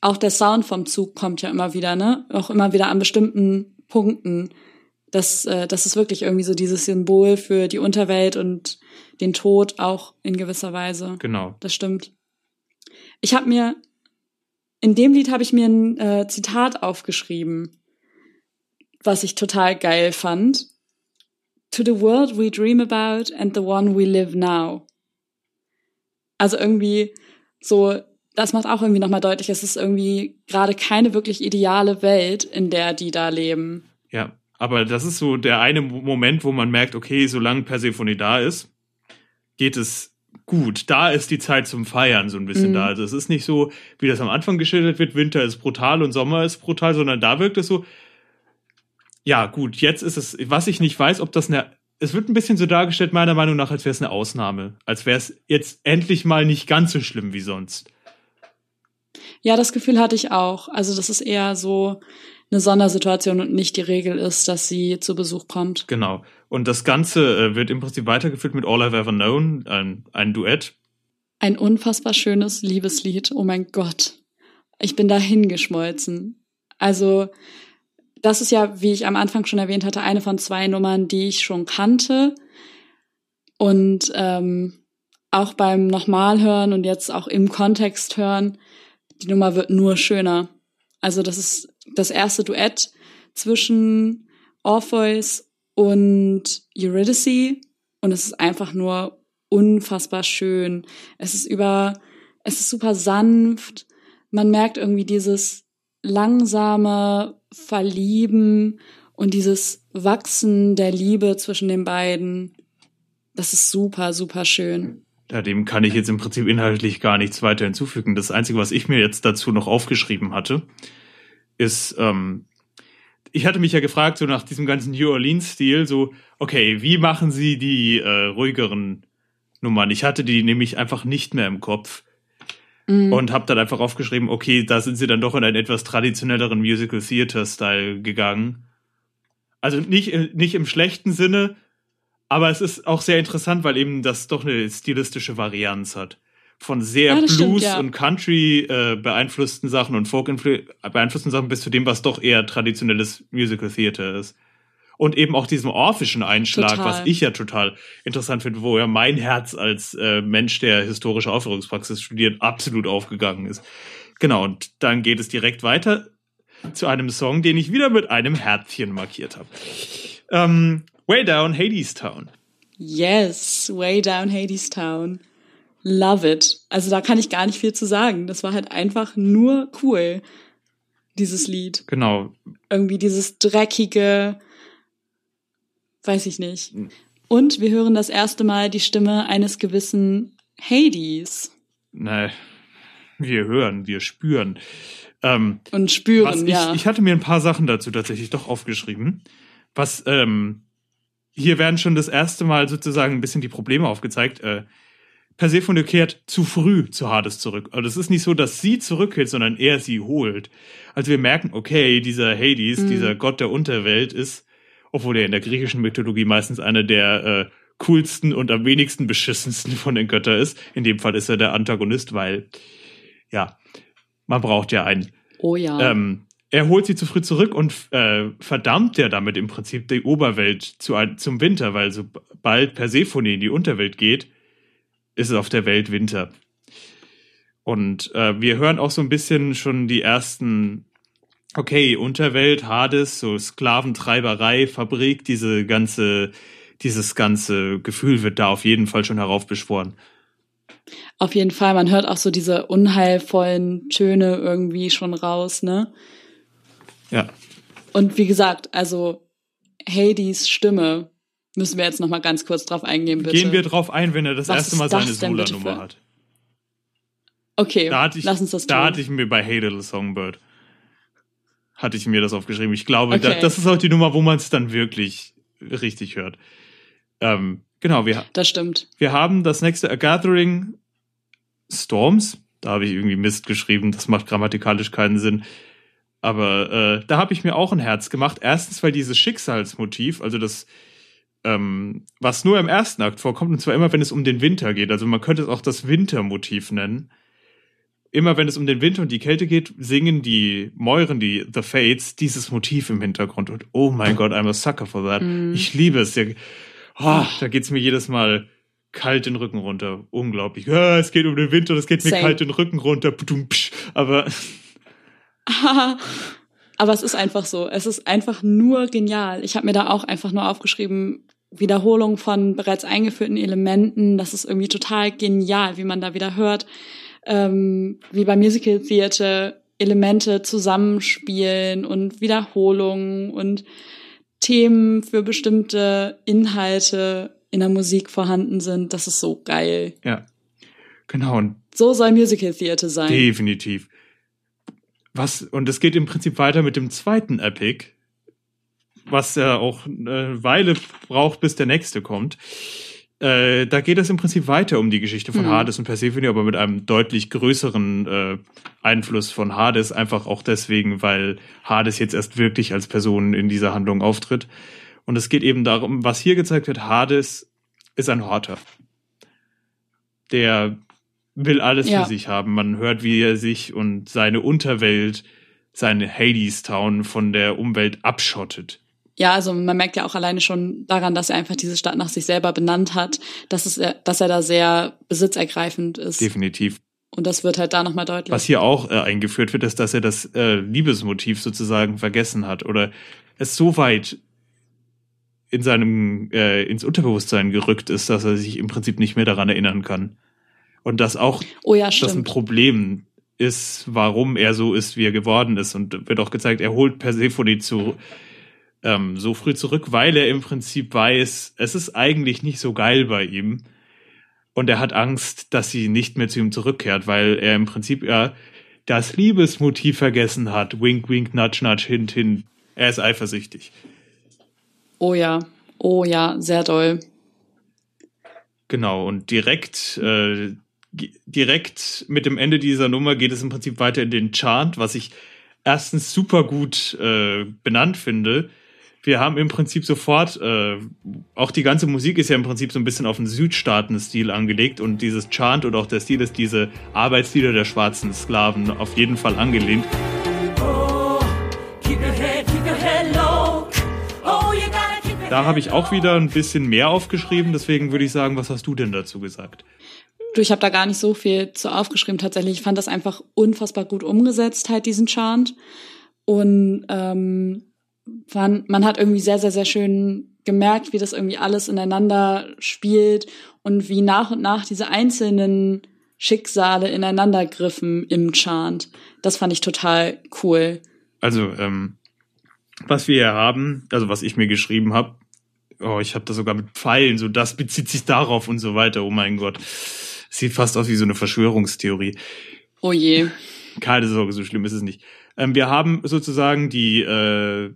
auch der Sound vom Zug kommt ja immer wieder, ne? Auch immer wieder an bestimmten Punkten. Das, äh, das ist wirklich irgendwie so dieses Symbol für die Unterwelt und den Tod auch in gewisser Weise. Genau. Das stimmt. Ich habe mir, in dem Lied habe ich mir ein äh, Zitat aufgeschrieben, was ich total geil fand. To the world we dream about and the one we live now. Also irgendwie so, das macht auch irgendwie nochmal deutlich, es ist irgendwie gerade keine wirklich ideale Welt, in der die da leben. Ja, aber das ist so der eine Mo- Moment, wo man merkt, okay, solange Persephone da ist, geht es gut. Da ist die Zeit zum Feiern so ein bisschen Mhm. da. Also es ist nicht so, wie das am Anfang geschildert wird, Winter ist brutal und Sommer ist brutal, sondern da wirkt es so, ja gut, jetzt ist es, was ich nicht weiß, ob das eine, es wird ein bisschen so dargestellt, meiner Meinung nach, als wäre es eine Ausnahme. Als wäre es jetzt endlich mal nicht ganz so schlimm wie sonst. Ja, das Gefühl hatte ich auch. Also, dass es eher so eine Sondersituation und nicht die Regel ist, dass sie zu Besuch kommt. Genau. Und das Ganze äh, wird im Prinzip weitergeführt mit All I've Ever Known, ein, ein Duett. Ein unfassbar schönes Liebeslied. Oh mein Gott. Ich bin da hingeschmolzen. Also, das ist ja, wie ich am Anfang schon erwähnt hatte, eine von zwei Nummern, die ich schon kannte. Und ähm, auch beim Nochmalhören und jetzt auch im Kontext hören, die Nummer wird nur schöner. Also, das ist das erste Duett zwischen Orpheus und Eurydice. Und es ist einfach nur unfassbar schön. Es ist über, es ist super sanft. Man merkt irgendwie dieses langsame Verlieben und dieses Wachsen der Liebe zwischen den beiden. Das ist super, super schön. Ja, dem kann ich jetzt im Prinzip inhaltlich gar nichts weiter hinzufügen. Das Einzige, was ich mir jetzt dazu noch aufgeschrieben hatte, ist, ähm, ich hatte mich ja gefragt, so nach diesem ganzen New Orleans-Stil, so, okay, wie machen sie die äh, ruhigeren Nummern? Ich hatte die nämlich einfach nicht mehr im Kopf Mhm. und habe dann einfach aufgeschrieben, okay, da sind sie dann doch in einen etwas traditionelleren Musical Theater-Style gegangen. Also nicht, äh, nicht im schlechten Sinne, aber es ist auch sehr interessant, weil eben das doch eine stilistische Varianz hat. Von sehr Ja, Blues stimmt, ja. und Country äh, beeinflussten Sachen und Folk beeinflussten Sachen bis zu dem, was doch eher traditionelles Musical Theater ist. Und eben auch diesem orphischen Einschlag, Total. was ich ja total interessant finde, wo ja mein Herz als äh, Mensch, der historische Aufführungspraxis studiert, absolut aufgegangen ist. Genau, und dann geht es direkt weiter zu einem Song, den ich wieder mit einem Herzchen markiert habe. Ähm, Way Down Hades Town. Yes, way down Hades Town. Love it. Also da kann ich gar nicht viel zu sagen. Das war halt einfach nur cool, dieses Lied. Genau. Irgendwie dieses dreckige, weiß ich nicht. Und wir hören das erste Mal die Stimme eines gewissen Hades. Nein, wir hören, wir spüren. Ähm, Und spüren, ich, ja. ich hatte mir ein paar Sachen dazu tatsächlich doch aufgeschrieben. Was, ähm, hier werden schon das erste Mal sozusagen ein bisschen die Probleme aufgezeigt. Äh, Persephone kehrt zu früh zu Hades zurück. Also es ist nicht so, dass sie zurückkehrt, sondern er sie holt. Also wir merken, okay, dieser Hades, Mhm. dieser Gott der Unterwelt ist, obwohl er in der griechischen Mythologie meistens einer der äh, coolsten und am wenigsten beschissensten von den Göttern ist. In dem Fall ist er der Antagonist, weil, ja, man braucht ja einen. oh ja. Ähm, er holt sie zu früh zurück und äh, verdammt ja damit im Prinzip die Oberwelt zu, zum Winter, weil sobald Persephone in die Unterwelt geht, ist es auf der Welt Winter. Und äh, wir hören auch so ein bisschen schon die ersten, okay, Unterwelt, Hades, so Sklaventreiberei, Fabrik, diese ganze, dieses ganze Gefühl wird da auf jeden Fall schon heraufbeschworen. Auf jeden Fall, man hört auch so diese unheilvollen Töne irgendwie schon raus, ne? Ja. Und wie gesagt, also Hades Stimme müssen wir jetzt noch mal ganz kurz drauf eingehen, bitte. Gehen wir drauf ein, wenn er das Was erste Mal seine Sola-Nummer hat. okay, Da hatte ich, lass uns das da tun. hatte ich mir bei Hey Little Songbird hatte ich mir das aufgeschrieben. Ich glaube, Okay. da, das ist auch die Nummer, wo man es dann wirklich richtig hört. Ähm, genau, wir, das stimmt. wir haben das nächste A Gathering Storms. Da habe ich irgendwie Mist geschrieben. Das macht grammatikalisch keinen Sinn. Aber äh, da habe ich mir auch ein Herz gemacht. Erstens, weil dieses Schicksalsmotiv, also das, ähm, was nur im ersten Akt vorkommt, und zwar immer, wenn es um den Winter geht. Also man könnte es auch das Wintermotiv nennen. Immer wenn es um den Winter und die Kälte geht, singen die Mäuren, die The Fates, dieses Motiv im Hintergrund. Und oh mein Gott, I'm a sucker for that. Mm. Ich liebe es. Oh, da geht's mir jedes Mal kalt den Rücken runter. Unglaublich. Ja, es geht um den Winter, es geht mir Same. kalt den Rücken runter. Aber Aber es ist einfach so. Es ist einfach nur genial. Ich habe mir da auch einfach nur aufgeschrieben, Wiederholung von bereits eingeführten Elementen. Das ist irgendwie total genial, wie man da wieder hört, ähm, wie beim Musical Theater Elemente zusammenspielen und Wiederholungen und Themen für bestimmte Inhalte in der Musik vorhanden sind. Das ist so geil. ja, genau. Und So soll Musical Theater sein. Definitiv. Was, und es geht im Prinzip weiter mit dem zweiten Epic, was ja auch eine Weile braucht, bis der nächste kommt. Äh, da geht es im Prinzip weiter um die Geschichte von Mhm. Hades und Persephone, aber mit einem deutlich größeren äh, Einfluss von Hades, einfach auch deswegen, weil Hades jetzt erst wirklich als Person in dieser Handlung auftritt. Und es geht eben darum, was hier gezeigt wird, Hades ist ein Horter. Der will alles Ja. für sich haben. Man hört, wie er sich und seine Unterwelt, seine Hades Town von der Umwelt abschottet. Ja, also man merkt ja auch alleine schon daran, dass er einfach diese Stadt nach sich selber benannt hat, dass, es, dass er da sehr besitzergreifend ist. Definitiv. Und das wird halt da nochmal deutlich. Was hier auch äh, eingeführt wird, ist, dass er das äh, Liebesmotiv sozusagen vergessen hat oder es so weit in seinem äh, ins Unterbewusstsein gerückt ist, dass er sich im Prinzip nicht mehr daran erinnern kann. Und dass auch oh ja, das ein. Problem ist, warum er so ist, wie er geworden ist. Und wird auch gezeigt, er holt Persephone zu ähm, so früh zurück, weil er im Prinzip weiß, es ist eigentlich nicht so geil bei ihm. Und er hat Angst, dass sie nicht mehr zu ihm zurückkehrt, weil er im Prinzip ja das Liebesmotiv vergessen hat. Wink, wink, nudge, nudge, hint, hint. Er ist eifersüchtig. Oh ja, oh ja, sehr doll. Genau, und direkt, äh, direkt mit dem Ende dieser Nummer geht es im Prinzip weiter in den Chant, was ich erstens super gut äh, benannt finde. Wir haben im Prinzip sofort, äh, auch die ganze Musik ist ja im Prinzip so ein bisschen auf den Südstaaten-Stil angelegt und dieses Chant und auch der Stil ist diese Arbeitslieder der schwarzen Sklaven auf jeden Fall angelehnt. Da habe ich auch wieder ein bisschen mehr aufgeschrieben, deswegen würde ich sagen, was hast du denn dazu gesagt? Du, ich habe da gar nicht so viel zu aufgeschrieben tatsächlich. Ich fand das einfach unfassbar gut umgesetzt, halt diesen Chant. Und ähm, man, man hat irgendwie sehr, sehr, sehr schön gemerkt, wie das irgendwie alles ineinander spielt und wie nach und nach diese einzelnen Schicksale ineinander griffen im Chant. Das fand ich total cool. Also, ähm, was wir hier haben, also was ich mir geschrieben habe, oh, ich habe da sogar mit Pfeilen, so das bezieht sich darauf und so weiter. Oh mein Gott. Sieht fast aus wie so eine Verschwörungstheorie. Oh je. Keine Sorge, so schlimm ist es nicht. Ähm, wir haben sozusagen die, äh,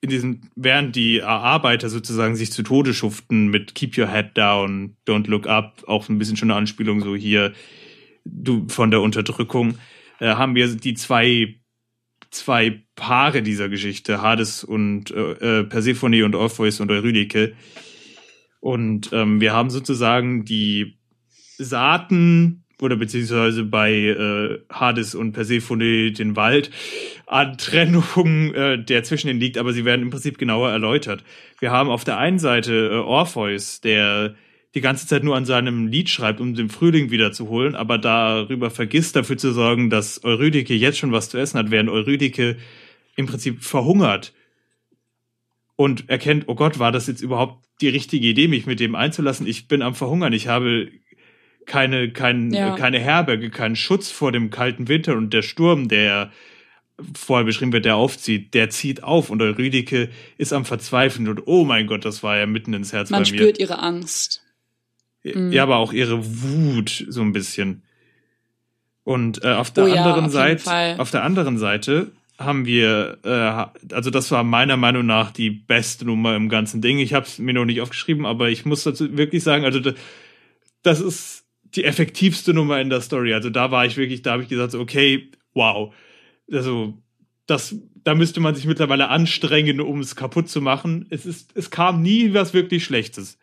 in diesem, während die Arbeiter sozusagen sich zu Tode schuften mit Keep Your Head Down, Don't Look Up, auch ein bisschen schon eine Anspielung so hier, du von der Unterdrückung, äh, haben wir die zwei zwei Paare dieser Geschichte, Hades und äh, äh Persephone und Orpheus und Eurydike. Und ähm, wir haben sozusagen die Saaten oder beziehungsweise bei äh, Hades und Persephone den Wald an Trennung, äh, der zwischen ihnen liegt, aber sie werden im Prinzip genauer erläutert. Wir haben auf der einen Seite äh, Orpheus, der die ganze Zeit nur an seinem Lied schreibt, um den Frühling wiederzuholen, aber darüber vergisst, dafür zu sorgen, dass Eurydike jetzt schon was zu essen hat, während Eurydike im Prinzip verhungert und erkennt, oh Gott, war das jetzt überhaupt die richtige Idee, mich mit dem einzulassen? Ich bin am Verhungern, ich habe keine, kein, ja. keine Herberge, keinen Schutz vor dem kalten Winter und der Sturm, der vorher beschrieben wird, der aufzieht, der zieht auf und Eurydike ist am Verzweifeln und oh mein Gott, das war ja mitten ins Herz Man bei mir. Man spürt ihre Angst. Mhm. Ja, aber auch ihre Wut so ein bisschen. Und äh, auf der oh ja, anderen auf Seite, auf der anderen Seite haben wir, äh, also das war meiner Meinung nach die beste Nummer im ganzen Ding. Ich habe es mir noch nicht aufgeschrieben, aber ich muss dazu wirklich sagen, also das ist die effektivste Nummer in der Story. Also da war ich wirklich, da habe ich gesagt, okay, wow. Also das, da müsste man sich mittlerweile anstrengen, um es kaputt zu machen. Es ist, es kam nie was wirklich Schlechtes.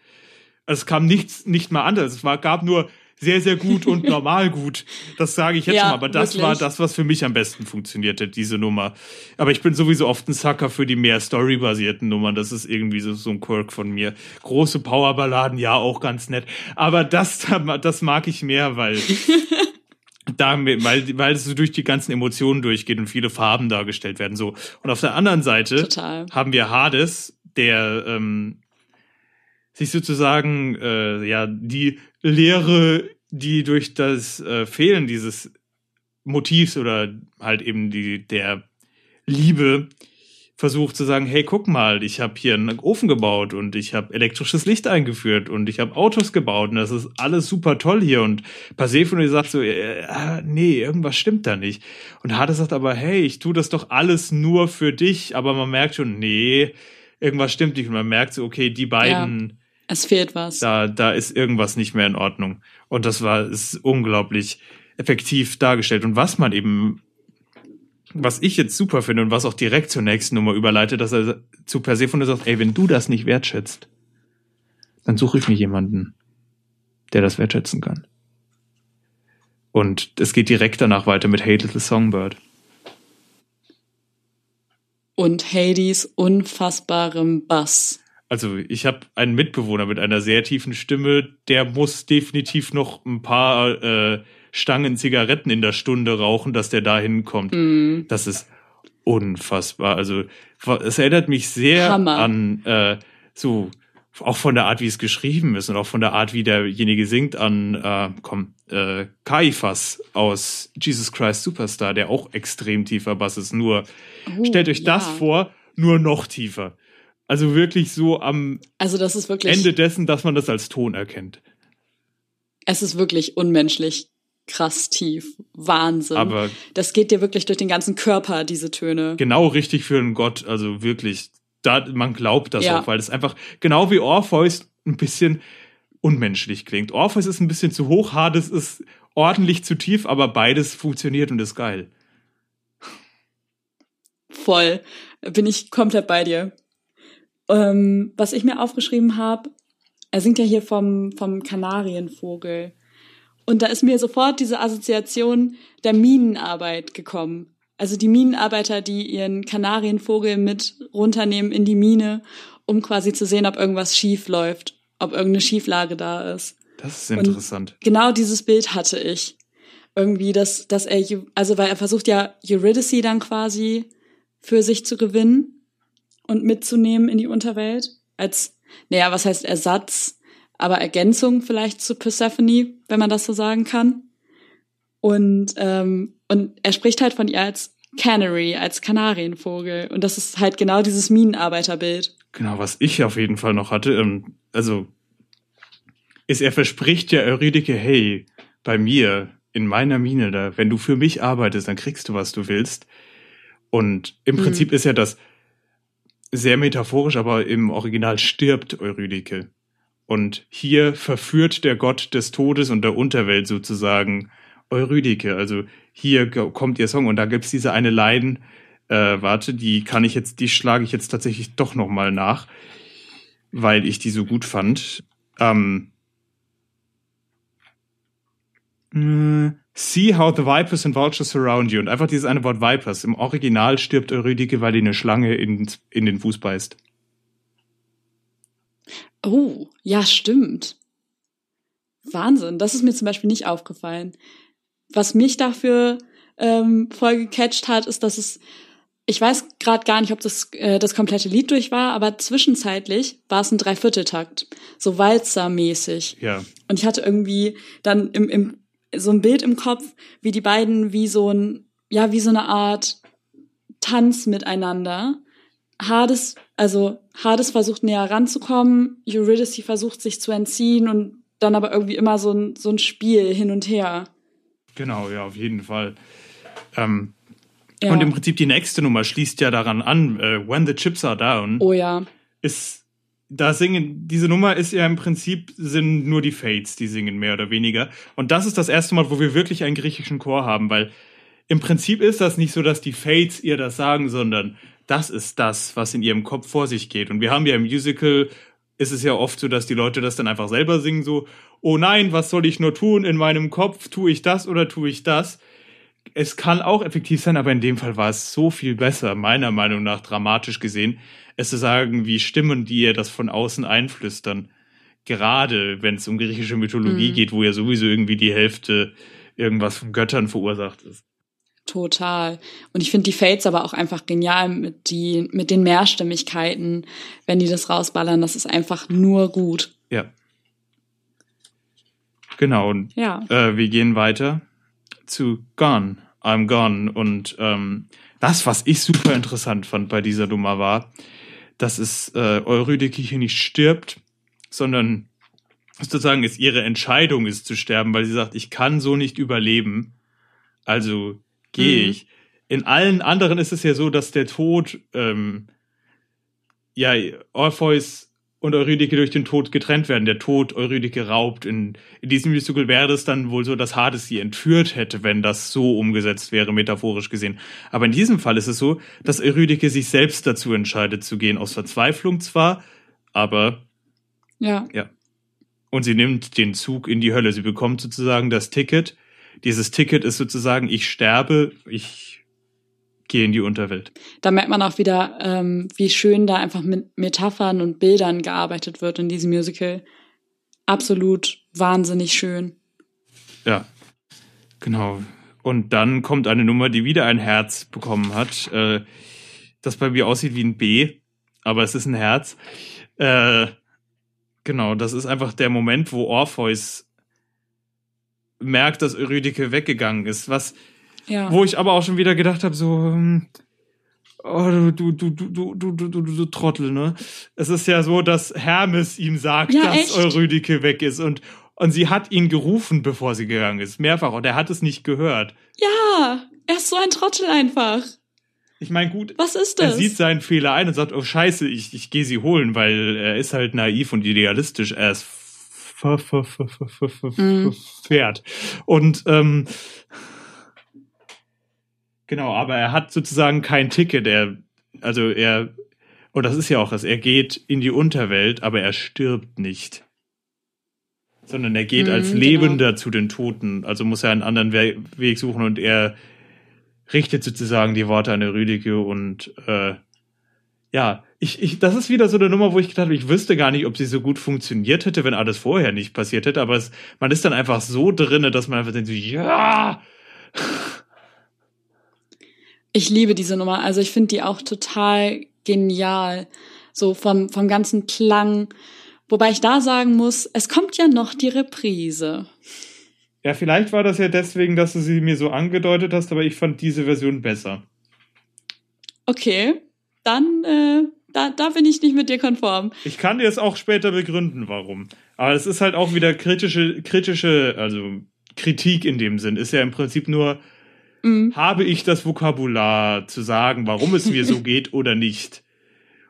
Es kam nichts, nicht mal anders. Es war, gab nur sehr, sehr gut und normal gut. Das sage ich jetzt ja, schon mal. Aber das wirklich. war das, was für mich am besten funktionierte, diese Nummer. Aber ich bin sowieso oft ein Sucker für die mehr storybasierten Nummern. Das ist irgendwie so, so ein Quirk von mir. Große Powerballaden, ja, auch ganz nett. Aber das, das mag ich mehr, weil. da, weil, weil es so durch die ganzen Emotionen durchgeht und viele Farben dargestellt werden. So. Und auf der anderen Seite Total. haben wir Hades, der ähm, sich sozusagen äh, ja die Lehre, die durch das äh, Fehlen dieses Motivs oder halt eben die der Liebe versucht zu sagen, hey, guck mal, ich habe hier einen Ofen gebaut und ich habe elektrisches Licht eingeführt und ich habe Autos gebaut und das ist alles super toll hier. Und Persephone sagt so, äh, nee, irgendwas stimmt da nicht. Und Hades sagt aber, hey, ich tue das doch alles nur für dich, aber man merkt schon, nee, irgendwas stimmt nicht. Und man merkt so, okay, die beiden ja es fehlt was. Da, da ist irgendwas nicht mehr in Ordnung. Und das war ist unglaublich effektiv dargestellt. Und was man eben, was ich jetzt super finde und was auch direkt zur nächsten Nummer überleitet, dass er zu Persephone sagt, ey, wenn du das nicht wertschätzt, dann suche ich mir jemanden, der das wertschätzen kann. Und es geht direkt danach weiter mit Hey Little Songbird. Und Hades unfassbarem Bass. Also ich habe einen Mitbewohner mit einer sehr tiefen Stimme, der muss definitiv noch ein paar äh, Stangen Zigaretten in der Stunde rauchen, dass der da hinkommt. Mm. Das ist unfassbar. Also es erinnert mich sehr Hammer. an äh, so auch von der Art, wie es geschrieben ist und auch von der Art, wie derjenige singt, an äh, komm, äh, Caiaphas aus Jesus Christ Superstar, der auch extrem tiefer Bass ist. Nur oh, stellt euch ja. das vor, nur noch tiefer. Also wirklich so am also das ist wirklich, Ende dessen, dass man das als Ton erkennt. Es ist wirklich unmenschlich krass tief. Wahnsinn. Aber das geht dir wirklich durch den ganzen Körper, diese Töne. Genau richtig für einen Gott. Also wirklich, da, man glaubt das ja. auch, weil es einfach genau wie Orpheus ein bisschen unmenschlich klingt. Orpheus ist ein bisschen zu hoch, Hades ist ordentlich zu tief, aber beides funktioniert und ist geil. Voll. Bin ich komplett bei dir. Ähm, was ich mir aufgeschrieben habe, er singt ja hier vom, vom Kanarienvogel. Und da ist mir sofort diese Assoziation der Minenarbeit gekommen. Also die Minenarbeiter, die ihren Kanarienvogel mit runternehmen in die Mine, um quasi zu sehen, ob irgendwas schief läuft, ob irgendeine Schieflage da ist. Das ist interessant. Und genau dieses Bild hatte ich. Irgendwie, dass, dass er, also weil er versucht ja Eurydice dann quasi für sich zu gewinnen und mitzunehmen in die Unterwelt als, naja, was heißt Ersatz, aber Ergänzung vielleicht zu Persephone, wenn man das so sagen kann. Und, ähm, und er spricht halt von ihr als Canary, als Kanarienvogel. Und das ist halt genau dieses Minenarbeiterbild. Genau, was ich auf jeden Fall noch hatte, ähm, also ist, er verspricht ja Eurydike, hey, bei mir, in meiner Mine da, wenn du für mich arbeitest, dann kriegst du, was du willst. Und im Mhm. Prinzip ist ja das sehr metaphorisch, aber im Original stirbt Eurydike. Und hier verführt der Gott des Todes und der Unterwelt sozusagen Eurydike. Also hier kommt ihr Song und da gibt's diese eine Line, äh, warte, die kann ich jetzt, die schlage ich jetzt tatsächlich doch nochmal nach, weil ich die so gut fand. Ähm, äh, See how the vipers and vultures surround you. Und einfach dieses eine Wort Vipers. Im Original stirbt Eurydike, weil die eine Schlange in, in den Fuß beißt. Oh, ja, stimmt. Wahnsinn, das ist mir zum Beispiel nicht aufgefallen. Was mich dafür ähm, voll gecatcht hat, ist, dass es, ich weiß gerade gar nicht, ob das äh, das komplette Lied durch war, aber zwischenzeitlich war es ein Dreivierteltakt, so Walzer-mäßig. Ja. Und ich hatte irgendwie dann im, im, so ein Bild im Kopf, wie die beiden wie so ein, ja, wie so eine Art Tanz miteinander. Hades, also Hades versucht näher ranzukommen, Eurydice versucht sich zu entziehen und dann aber irgendwie immer so ein, so ein Spiel hin und her. Genau, ja, auf jeden Fall. Ähm, Ja. Und im Prinzip die nächste Nummer schließt ja daran an, äh, When the Chips Are Down. oh ja. ist da singen diese Nummer ist ja im Prinzip sind nur die Fates, die singen mehr oder weniger. Und das ist das erste Mal, wo wir wirklich einen griechischen Chor haben, weil im Prinzip ist das nicht so, dass die Fates ihr das sagen, sondern das ist das, was in ihrem Kopf vor sich geht. Und wir haben ja im Musical ist es ja oft so, dass die Leute das dann einfach selber singen so oh nein, was soll ich nur tun? In meinem Kopf, tue ich das oder tue ich das? Es kann auch effektiv sein, aber in dem Fall war es so viel besser, meiner Meinung nach dramatisch gesehen, es zu sagen, wie Stimmen, die ihr das von außen einflüstern. Gerade wenn es um griechische Mythologie Mhm. geht, wo ja sowieso irgendwie die Hälfte irgendwas von Göttern verursacht ist. Total. Und ich finde die Fates aber auch einfach genial mit, die, mit den Mehrstimmigkeiten, wenn die das rausballern. Das ist einfach nur gut. Ja. Genau, und Ja. äh, wir gehen weiter zu Gone, I'm Gone. Und ähm, das, was ich super interessant fand bei dieser Nummer war, dass es äh, Eurydike hier nicht stirbt, sondern sozusagen es ihre Entscheidung ist zu sterben, weil sie sagt, ich kann so nicht überleben, also gehe Mhm. ich. In allen anderen ist es ja so, dass der Tod, ähm, ja, Orpheus und Eurydike durch den Tod getrennt werden. Der Tod Eurydike raubt. In, in diesem Musical wäre es dann wohl so, dass Hades sie entführt hätte, wenn das so umgesetzt wäre, metaphorisch gesehen. Aber in diesem Fall ist es so, dass Eurydike sich selbst dazu entscheidet zu gehen, aus Verzweiflung zwar, aber Ja. und sie nimmt den Zug in die Hölle. Sie bekommt sozusagen das Ticket. Dieses Ticket ist sozusagen, ich sterbe, ich gehe in die Unterwelt. Da merkt man auch wieder, ähm, wie schön da einfach mit Metaphern und Bildern gearbeitet wird in diesem Musical. Absolut wahnsinnig schön. Ja, genau. Und dann kommt eine Nummer, die wieder ein Herz bekommen hat, äh, das bei mir aussieht wie ein B, aber es ist ein Herz. Äh, genau, das ist einfach der Moment, wo Orpheus merkt, dass Eurydike weggegangen ist, was Ja. Wo ich aber auch schon wieder gedacht habe, so, ähm, oh, du, du, du, du, du, du, du, du Trottel, ne? Es ist ja so, dass Hermes ihm sagt, Ja, dass echt? Eurydike weg ist und, und sie hat ihn gerufen, bevor sie gegangen ist. Mehrfach. Und er hat es nicht gehört. ja, er ist so ein Trottel einfach. Ich meine, gut, Was ist er das? sieht seinen Fehler ein und sagt, oh scheiße, ich, ich gehe sie holen, weil er ist halt naiv und idealistisch. Er ist ver, Mhm. Pferd. Und ähm, genau, aber er hat sozusagen kein Ticket. Er, also er, und das ist ja auch das, er geht in die Unterwelt, aber er stirbt nicht. Sondern er geht Mhm, als genau. Lebender zu den Toten. Also muss er einen anderen We Weg suchen und er richtet sozusagen die Worte an Rüdige und äh, ja, ich, ich, das ist wieder so eine Nummer, wo ich gedacht habe, ich wüsste gar nicht, ob sie so gut funktioniert hätte, wenn alles vorher nicht passiert hätte, aber es, man ist dann einfach so drinne, dass man einfach denkt, so, ja, Ich liebe diese Nummer. Also ich finde die auch total genial. So vom, vom ganzen Klang. Wobei ich da sagen muss, es kommt ja noch die Reprise. Ja, vielleicht war das ja deswegen, dass du sie mir so angedeutet hast, aber ich fand diese Version besser. okay, dann äh, da, da bin ich nicht mit dir konform. Ich kann dir es auch später begründen, warum. Aber es ist halt auch wieder kritische, kritische, also Kritik in dem Sinn. Ist ja im Prinzip nur, Mhm. habe ich das Vokabular zu sagen, warum es mir so geht oder nicht.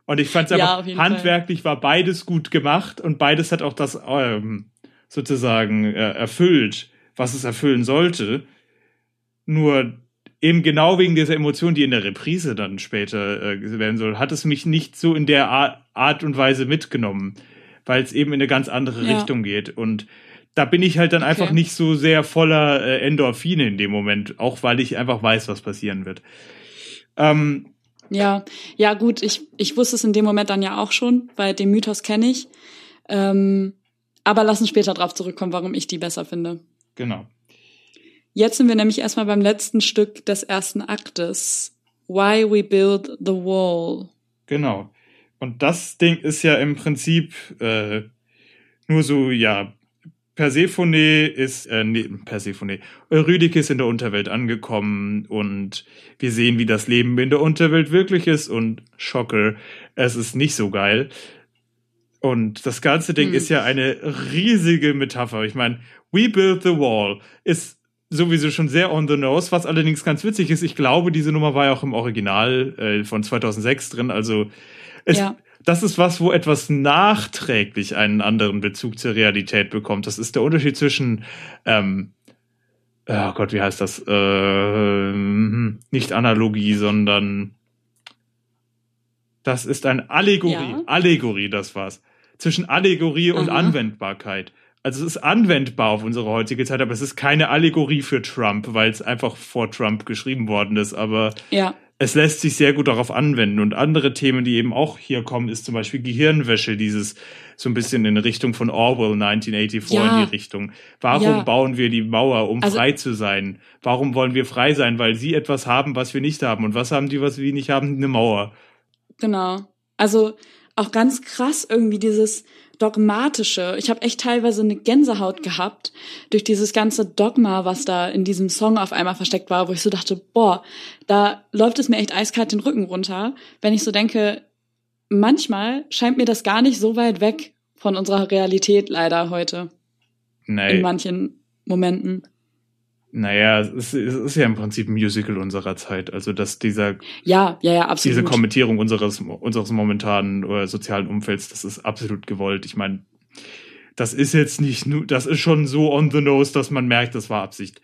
Und ich fand es Ja, einfach, handwerklich war beides gut gemacht und beides hat auch das ähm, sozusagen äh, erfüllt, was es erfüllen sollte. Nur eben genau wegen dieser Emotion, die in der Reprise dann später äh, werden soll, hat es mich nicht so in der Ar Art und Weise mitgenommen, weil es eben in eine ganz andere Ja. Richtung geht. Und da bin ich halt dann Okay. einfach nicht so sehr voller äh, Endorphine in dem Moment, auch weil ich einfach weiß, was passieren wird. Ähm, Ja, ja gut, ich, ich wusste es in dem Moment dann ja auch schon, weil den Mythos kenne ich. Ähm, aber lass uns später drauf zurückkommen, warum ich die besser finde. genau. Jetzt sind wir nämlich erstmal beim letzten Stück des ersten Aktes. Why We Build the Wall. Genau. Und das Ding ist ja im Prinzip äh, nur so, ja, Persephone ist, äh, nee, Persephone, Eurydike ist in der Unterwelt angekommen und wir sehen, wie das Leben in der Unterwelt wirklich ist und Schocker, es ist nicht so geil. Und das ganze Ding Hm. ist ja eine riesige Metapher. Ich meine, We Build the Wall ist sowieso schon sehr on the nose, was allerdings ganz witzig ist. Ich glaube, diese Nummer war ja auch im Original äh, von 2006 drin. Also es, Ja. Das ist was, wo etwas nachträglich einen anderen Bezug zur Realität bekommt. Das ist der Unterschied zwischen, ähm, oh Gott, wie heißt das? Ähm, nicht Analogie, sondern das ist eine Allegorie. Ja. Allegorie, das war's. Zwischen Allegorie und Aha. Anwendbarkeit. Also es ist anwendbar auf unsere heutige Zeit, aber es ist keine Allegorie für Trump, weil es einfach vor Trump geschrieben worden ist. Aber Ja, es lässt sich sehr gut darauf anwenden. Und andere Themen, die eben auch hier kommen, ist zum Beispiel Gehirnwäsche, dieses so ein bisschen in Richtung von Orwell 1984 Ja. in die Richtung. Warum Ja. bauen wir die Mauer, um Also- frei zu sein? Warum wollen wir frei sein? Weil sie etwas haben, was wir nicht haben. Und was haben die, was wir nicht haben? Eine Mauer. genau. Also auch ganz krass irgendwie dieses dogmatische. Ich habe echt teilweise eine Gänsehaut gehabt durch dieses ganze Dogma, was da in diesem Song auf einmal versteckt war, wo ich so dachte, boah, da läuft es mir echt eiskalt den Rücken runter, wenn ich so denke, manchmal scheint mir das gar nicht so weit weg von unserer Realität leider heute in Nee, manchen Momenten. Naja, es ist, es ist ja im Prinzip ein Musical unserer Zeit. Also, dass dieser Ja, ja, ja, absolut. diese Kommentierung unseres, unseres momentanen äh, sozialen Umfelds, das ist absolut gewollt. Ich meine, das ist jetzt nicht nur, das ist schon so on the nose, dass man merkt, das war Absicht.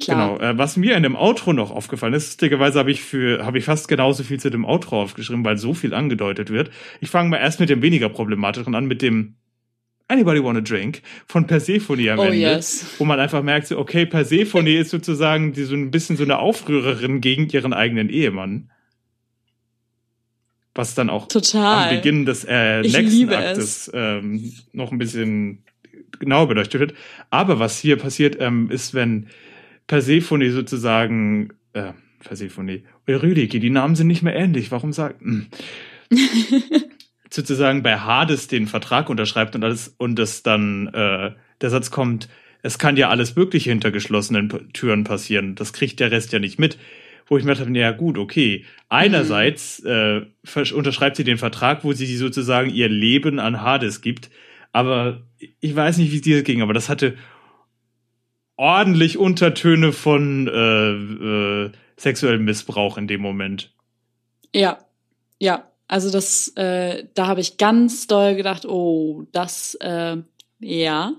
Klar. Genau. Äh, was mir in dem Outro noch aufgefallen ist, lustigerweise habe ich für, habe ich fast genauso viel zu dem Outro aufgeschrieben, weil so viel angedeutet wird. Ich fange mal erst mit dem weniger problematischen an, mit dem Anybody Wanna Drink von Persephone am Oh Ende yes. wo man einfach merkt, so, okay, Persephone ist sozusagen die, so ein bisschen so eine Aufrührerin gegen ihren eigenen Ehemann. Was dann auch Total. am Beginn des äh, Ich nächsten Aktes ähm, noch ein bisschen genauer beleuchtet wird. Aber was hier passiert, ähm, ist, wenn Persephone sozusagen, äh, Persephone, Eurydike, die Namen sind nicht mehr ähnlich. Warum sagt, hm. sozusagen bei Hades den Vertrag unterschreibt und alles und das dann äh, der Satz kommt, es kann ja alles Mögliche hinter geschlossenen Türen passieren. Das kriegt der Rest ja nicht mit. Wo ich mir dachte, ja gut, okay. Einerseits äh, versch- unterschreibt sie den Vertrag, wo sie sozusagen ihr Leben an Hades gibt. Aber ich weiß nicht, wie es dir ging, aber das hatte ordentlich Untertöne von äh, äh, sexuellem Missbrauch in dem Moment. Ja, ja. Also das, äh, da habe ich ganz doll gedacht, oh, das, äh, ja,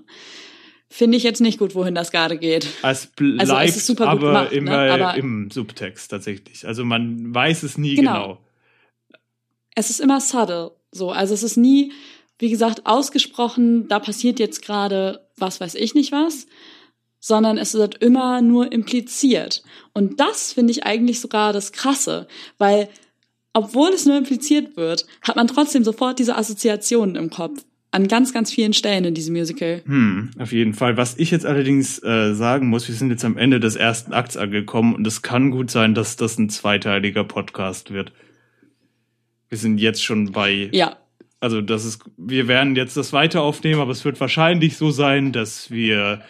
finde ich jetzt nicht gut, wohin das gerade geht. Es bleibt Also es ist super gut aber gemacht, ne? immer Aber- im Subtext tatsächlich. Also man weiß es nie Genau. genau. Es ist immer subtle, so. Also es ist nie, wie gesagt, ausgesprochen, da passiert jetzt gerade was weiß ich nicht was, sondern es wird immer nur impliziert. Und das finde ich eigentlich sogar das Krasse, weil obwohl es nur impliziert wird, hat man trotzdem sofort diese Assoziationen im Kopf. An ganz, ganz vielen Stellen in diesem Musical. Hm, auf jeden Fall. Was ich jetzt allerdings äh, sagen muss, wir sind jetzt am Ende des ersten Akts angekommen und es kann gut sein, dass das ein zweiteiliger Podcast wird. Wir sind jetzt schon bei Ja, also das ist, wir werden jetzt das weiter aufnehmen, aber es wird wahrscheinlich so sein, dass wir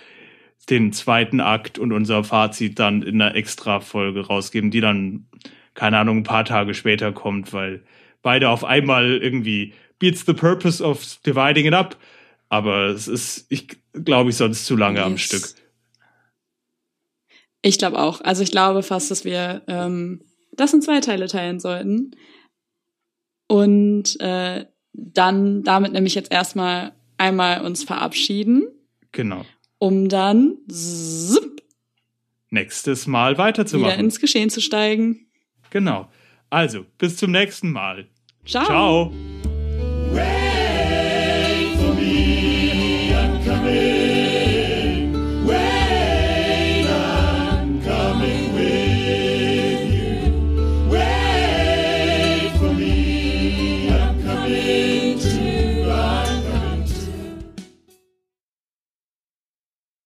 den zweiten Akt und unser Fazit dann in einer Extra-Folge rausgeben, die dann keine Ahnung, ein paar Tage später kommt, weil beide auf einmal irgendwie beats the purpose of dividing it up. Aber es ist, ich glaube ich, sonst zu lange yes. am Stück. Ich glaube auch. Also ich glaube fast, dass wir ähm, das in zwei Teile teilen sollten. Und äh, dann damit nämlich jetzt erstmal einmal uns verabschieden. Genau. Um dann zip, nächstes Mal weiterzumachen. Wieder ins Geschehen zu steigen. Genau. Also, bis zum nächsten Mal. Ciao. Ciao.